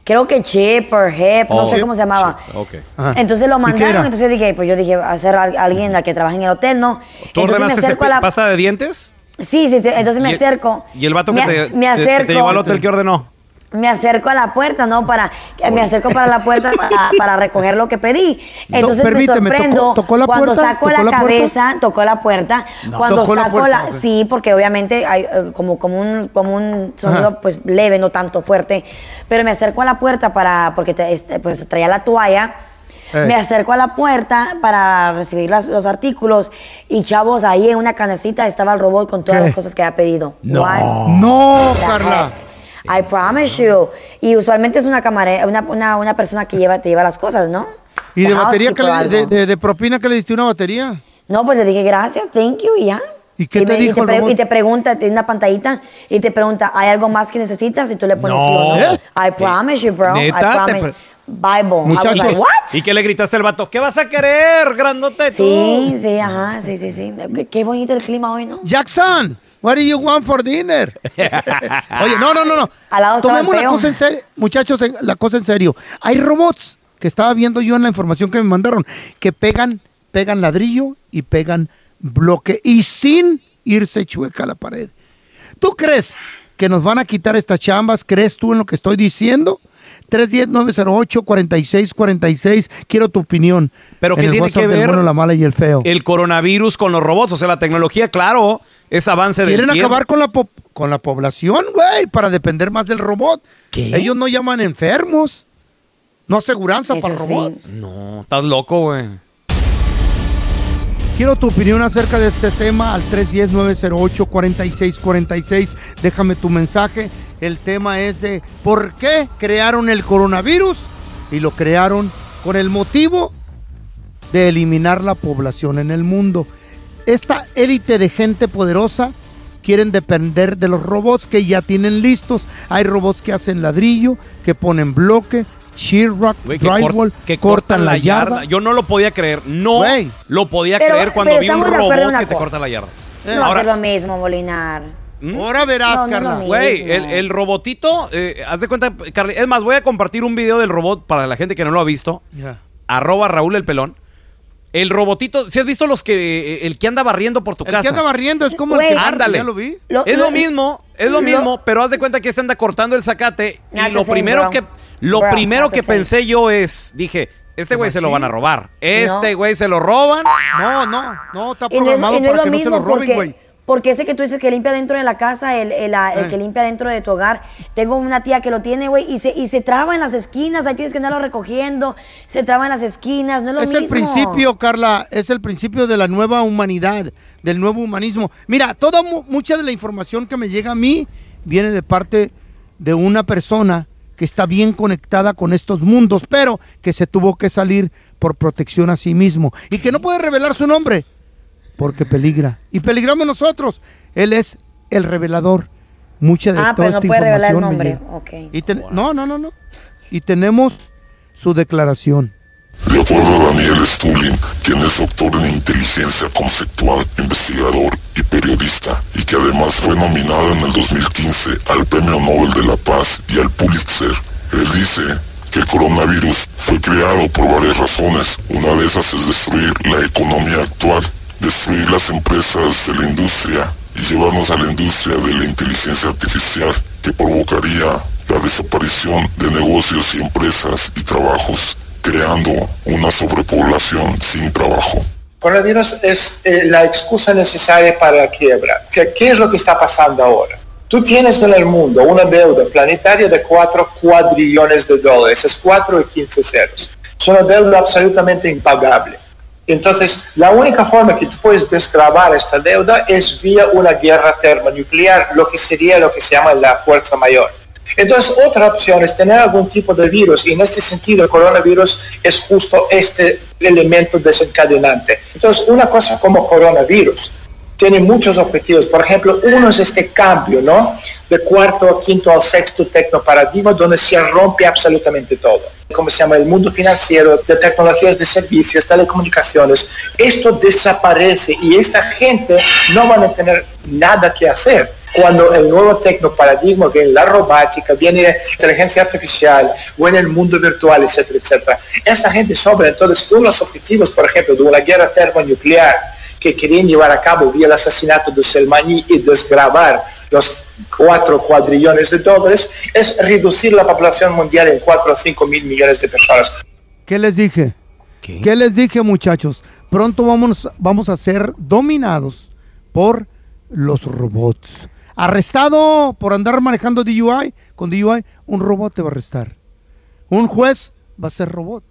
Creo que Chip o Hep, no Oh. sé cómo se llamaba. Ok. Entonces lo ¿Y qué mandaron, entonces dije, pues yo dije, va a alguien a que trabaje en el hotel, ¿no? ¿Tú entonces me ordenaste ese acerco a la... pasta de dientes? Sí, sí, sí, entonces me ¿Y- acerco. ¿Y el vato que me, te, me te- que te acerco, llevó al hotel qué ordenó? Me acerco a la puerta, ¿no? Para, me acerco para la puerta para, para recoger lo que pedí. Entonces me permíteme, sorprendo ¿tocó- tocó la cuando puerta? saco ¿Tocó la, la puerta? cabeza, tocó la puerta. No. Cuando Tocó la saco puerta, la, ok. sí, porque obviamente hay eh, como, como un, como un sonido Ajá. pues leve, no tanto fuerte. Pero me acerco a la puerta para, porque te- este, pues traía la toalla. Eh. Me acerco a la puerta para recibir las- los artículos y chavos, ahí en una canecita estaba el robot con todas ¿Qué? las cosas que había pedido. No. What No, Carla. I promise you. Y usualmente es una camarera, una, una, una persona que lleva, te lleva las cosas, ¿no? ¿Y de batería que le, de, de- de propina que le diste una batería? No, pues le dije gracias, thank you y ya. ¿Y qué te me- dijo el pre- robot? y te pregunta, tiene una pantallita y te pregunta, ¿hay algo más que necesitas? Y tú le pones sí o no. No. I promise you, bro. ¿Neta? I Te promise. pre- Bible. Muchachos. like, what? ¿Y qué le gritaste al vato? ¿Qué vas a querer, grandote tú? Sí, sí, ajá, sí, sí, sí. Qué bonito el clima hoy, ¿no? Jackson, what do you want for dinner? <laughs> Oye, no, no, no, no. Al lado estaba Tomemos la cosa en serio, muchachos, la cosa en serio. Hay robots que estaba viendo yo en la información que me mandaron que pegan, pegan ladrillo y pegan bloque y sin irse chueca a la pared. ¿Tú crees que nos van a quitar estas chambas? ¿Crees tú en lo que estoy diciendo? 310-908-4646. Quiero tu opinión. Pero ¿qué tiene que ver bueno, la mala y el feo. el coronavirus con los robots? O sea, la tecnología, claro, es avance del Quieren acabar con la, po- con la población, güey, para depender más del robot. Ellos no llaman enfermos. No aseguranza para el robot. No, estás loco, güey. Quiero tu opinión acerca de este tema al 310-908-4646. Déjame tu mensaje. El tema es de por qué crearon el coronavirus y lo crearon con el motivo de eliminar la población en el mundo. Esta élite de gente poderosa quieren depender de los robots que ya tienen listos. Hay robots que hacen ladrillo, que ponen bloque, que, drywall, que cortan la yarda. Yo no lo podía creer. No lo podía Pero- creer cuando pero vi un robot que te corta la yarda. No Ahora, es lo mismo, Molinar. Ahora verás, No, no Güey, el, el robotito, eh, haz de cuenta, Carly, es más, voy a compartir un video del robot para la gente que no lo ha visto. Ya. Arroba Raúl el Pelón. El robotito, si has visto los que, el que anda barriendo por tu El casa? que anda barriendo es como el que Ándale. ya lo vi. Lo- es lo- lo mismo, es lo lo- mismo, pero haz de cuenta que se anda cortando el zacate y lo the same, primero que lo Bro, primero the que pensé yo es, dije, este güey se lo van a robar. Este No. güey se lo roban. No, no, no, está Y no es, programado y no es para lo que no se lo roben, porque, güey. Porque ese que tú dices que limpia dentro de la casa, el, el, el que limpia dentro de tu hogar, tengo una tía que lo tiene, güey, y se, y se traba en las esquinas, ahí tienes que andarlo recogiendo, se traba en las esquinas, no es lo Es mismo. el principio, Carla, es el principio de la nueva humanidad, del nuevo humanismo. Mira, toda mu- mucha de la información que me llega a mí viene de parte de una persona que está bien conectada con estos mundos, pero que se tuvo que salir por protección a sí mismo y que no puede revelar su nombre porque peligra. Y peligramos nosotros. Él es el revelador. Mucha de Ah, toda pero no esta puede revelar el nombre. llega. Ok. Y ten- No, no, no, no. Y tenemos su declaración. De acuerdo a Daniel Stulin, quien es doctor en inteligencia conceptual, investigador y periodista, y que además fue nominado en el 2015 al Premio Nobel de la Paz y al Pulitzer, él dice que el coronavirus fue creado por varias razones. Una de esas es destruir la economía actual, destruir las empresas de la industria y llevarnos a la industria de la inteligencia artificial, que provocaría la desaparición de negocios y empresas y trabajos, creando una sobrepoblación sin trabajo. Coronavirus es eh, la excusa necesaria para la quiebra. ¿Qué, qué es lo que está pasando ahora? Tú tienes en el mundo una deuda planetaria de 4 cuadrillones de dólares, es 4 y 15 ceros. Es una deuda absolutamente impagable. Entonces, la única forma que tú puedes desgravar esta deuda es vía una guerra termonuclear, lo que sería lo que se llama la fuerza mayor. Entonces, otra opción es tener algún tipo de virus y en este sentido el coronavirus es justo este elemento desencadenante. Entonces, una cosa como coronavirus tiene muchos objetivos. Por ejemplo, uno es este cambio, ¿no? De cuarto quinto al sexto tecnoparadigma donde se rompe absolutamente todo. Como se llama el mundo financiero, de tecnologías de servicios, telecomunicaciones. Esto desaparece y esta gente no van a tener nada que hacer cuando el nuevo tecnoparadigma viene la robótica, viene la inteligencia artificial, viene el mundo virtual, etcétera, etcétera. Esta gente sobra. Entonces, uno los objetivos, por ejemplo, de una guerra termonuclear que querían llevar a cabo vía el asesinato de Selmani y desgravar los cuatro cuadrillones de dólares, es reducir la población mundial en 4 o 5 mil millones de personas. ¿Qué les dije? ¿Qué, les dije, muchachos? Pronto vamos, vamos a ser dominados por los robots. Arrestado por andar manejando DUI, con DUI, un robot te va a arrestar. Un juez va a ser robot.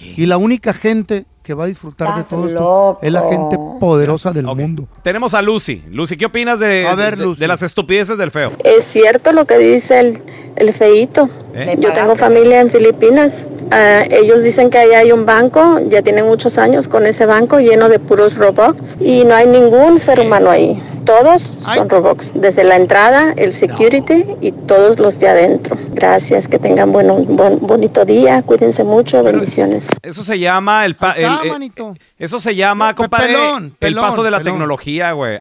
Y la única gente que va a disfrutar de todo esto es la gente poderosa del mundo. Tenemos a Lucy. Lucy, ¿qué opinas de, A ver, de- Lucy. de las estupideces del feo? Es cierto lo que dice el, el feíto. ¿Eh? Yo tengo familia en Filipinas. Ah, ellos dicen que ahí hay un banco, ya tienen muchos años con ese banco lleno de puros robots y no hay ningún ser humano ahí. Todos son robots, desde la entrada, el security y todos los de adentro. Gracias, que tengan bueno, buen, bonito día, cuídense mucho, bendiciones. Eso se llama el, pa- el- eh, eso se llama, compadre, pelón, el paso de la pelón. tecnología, güey.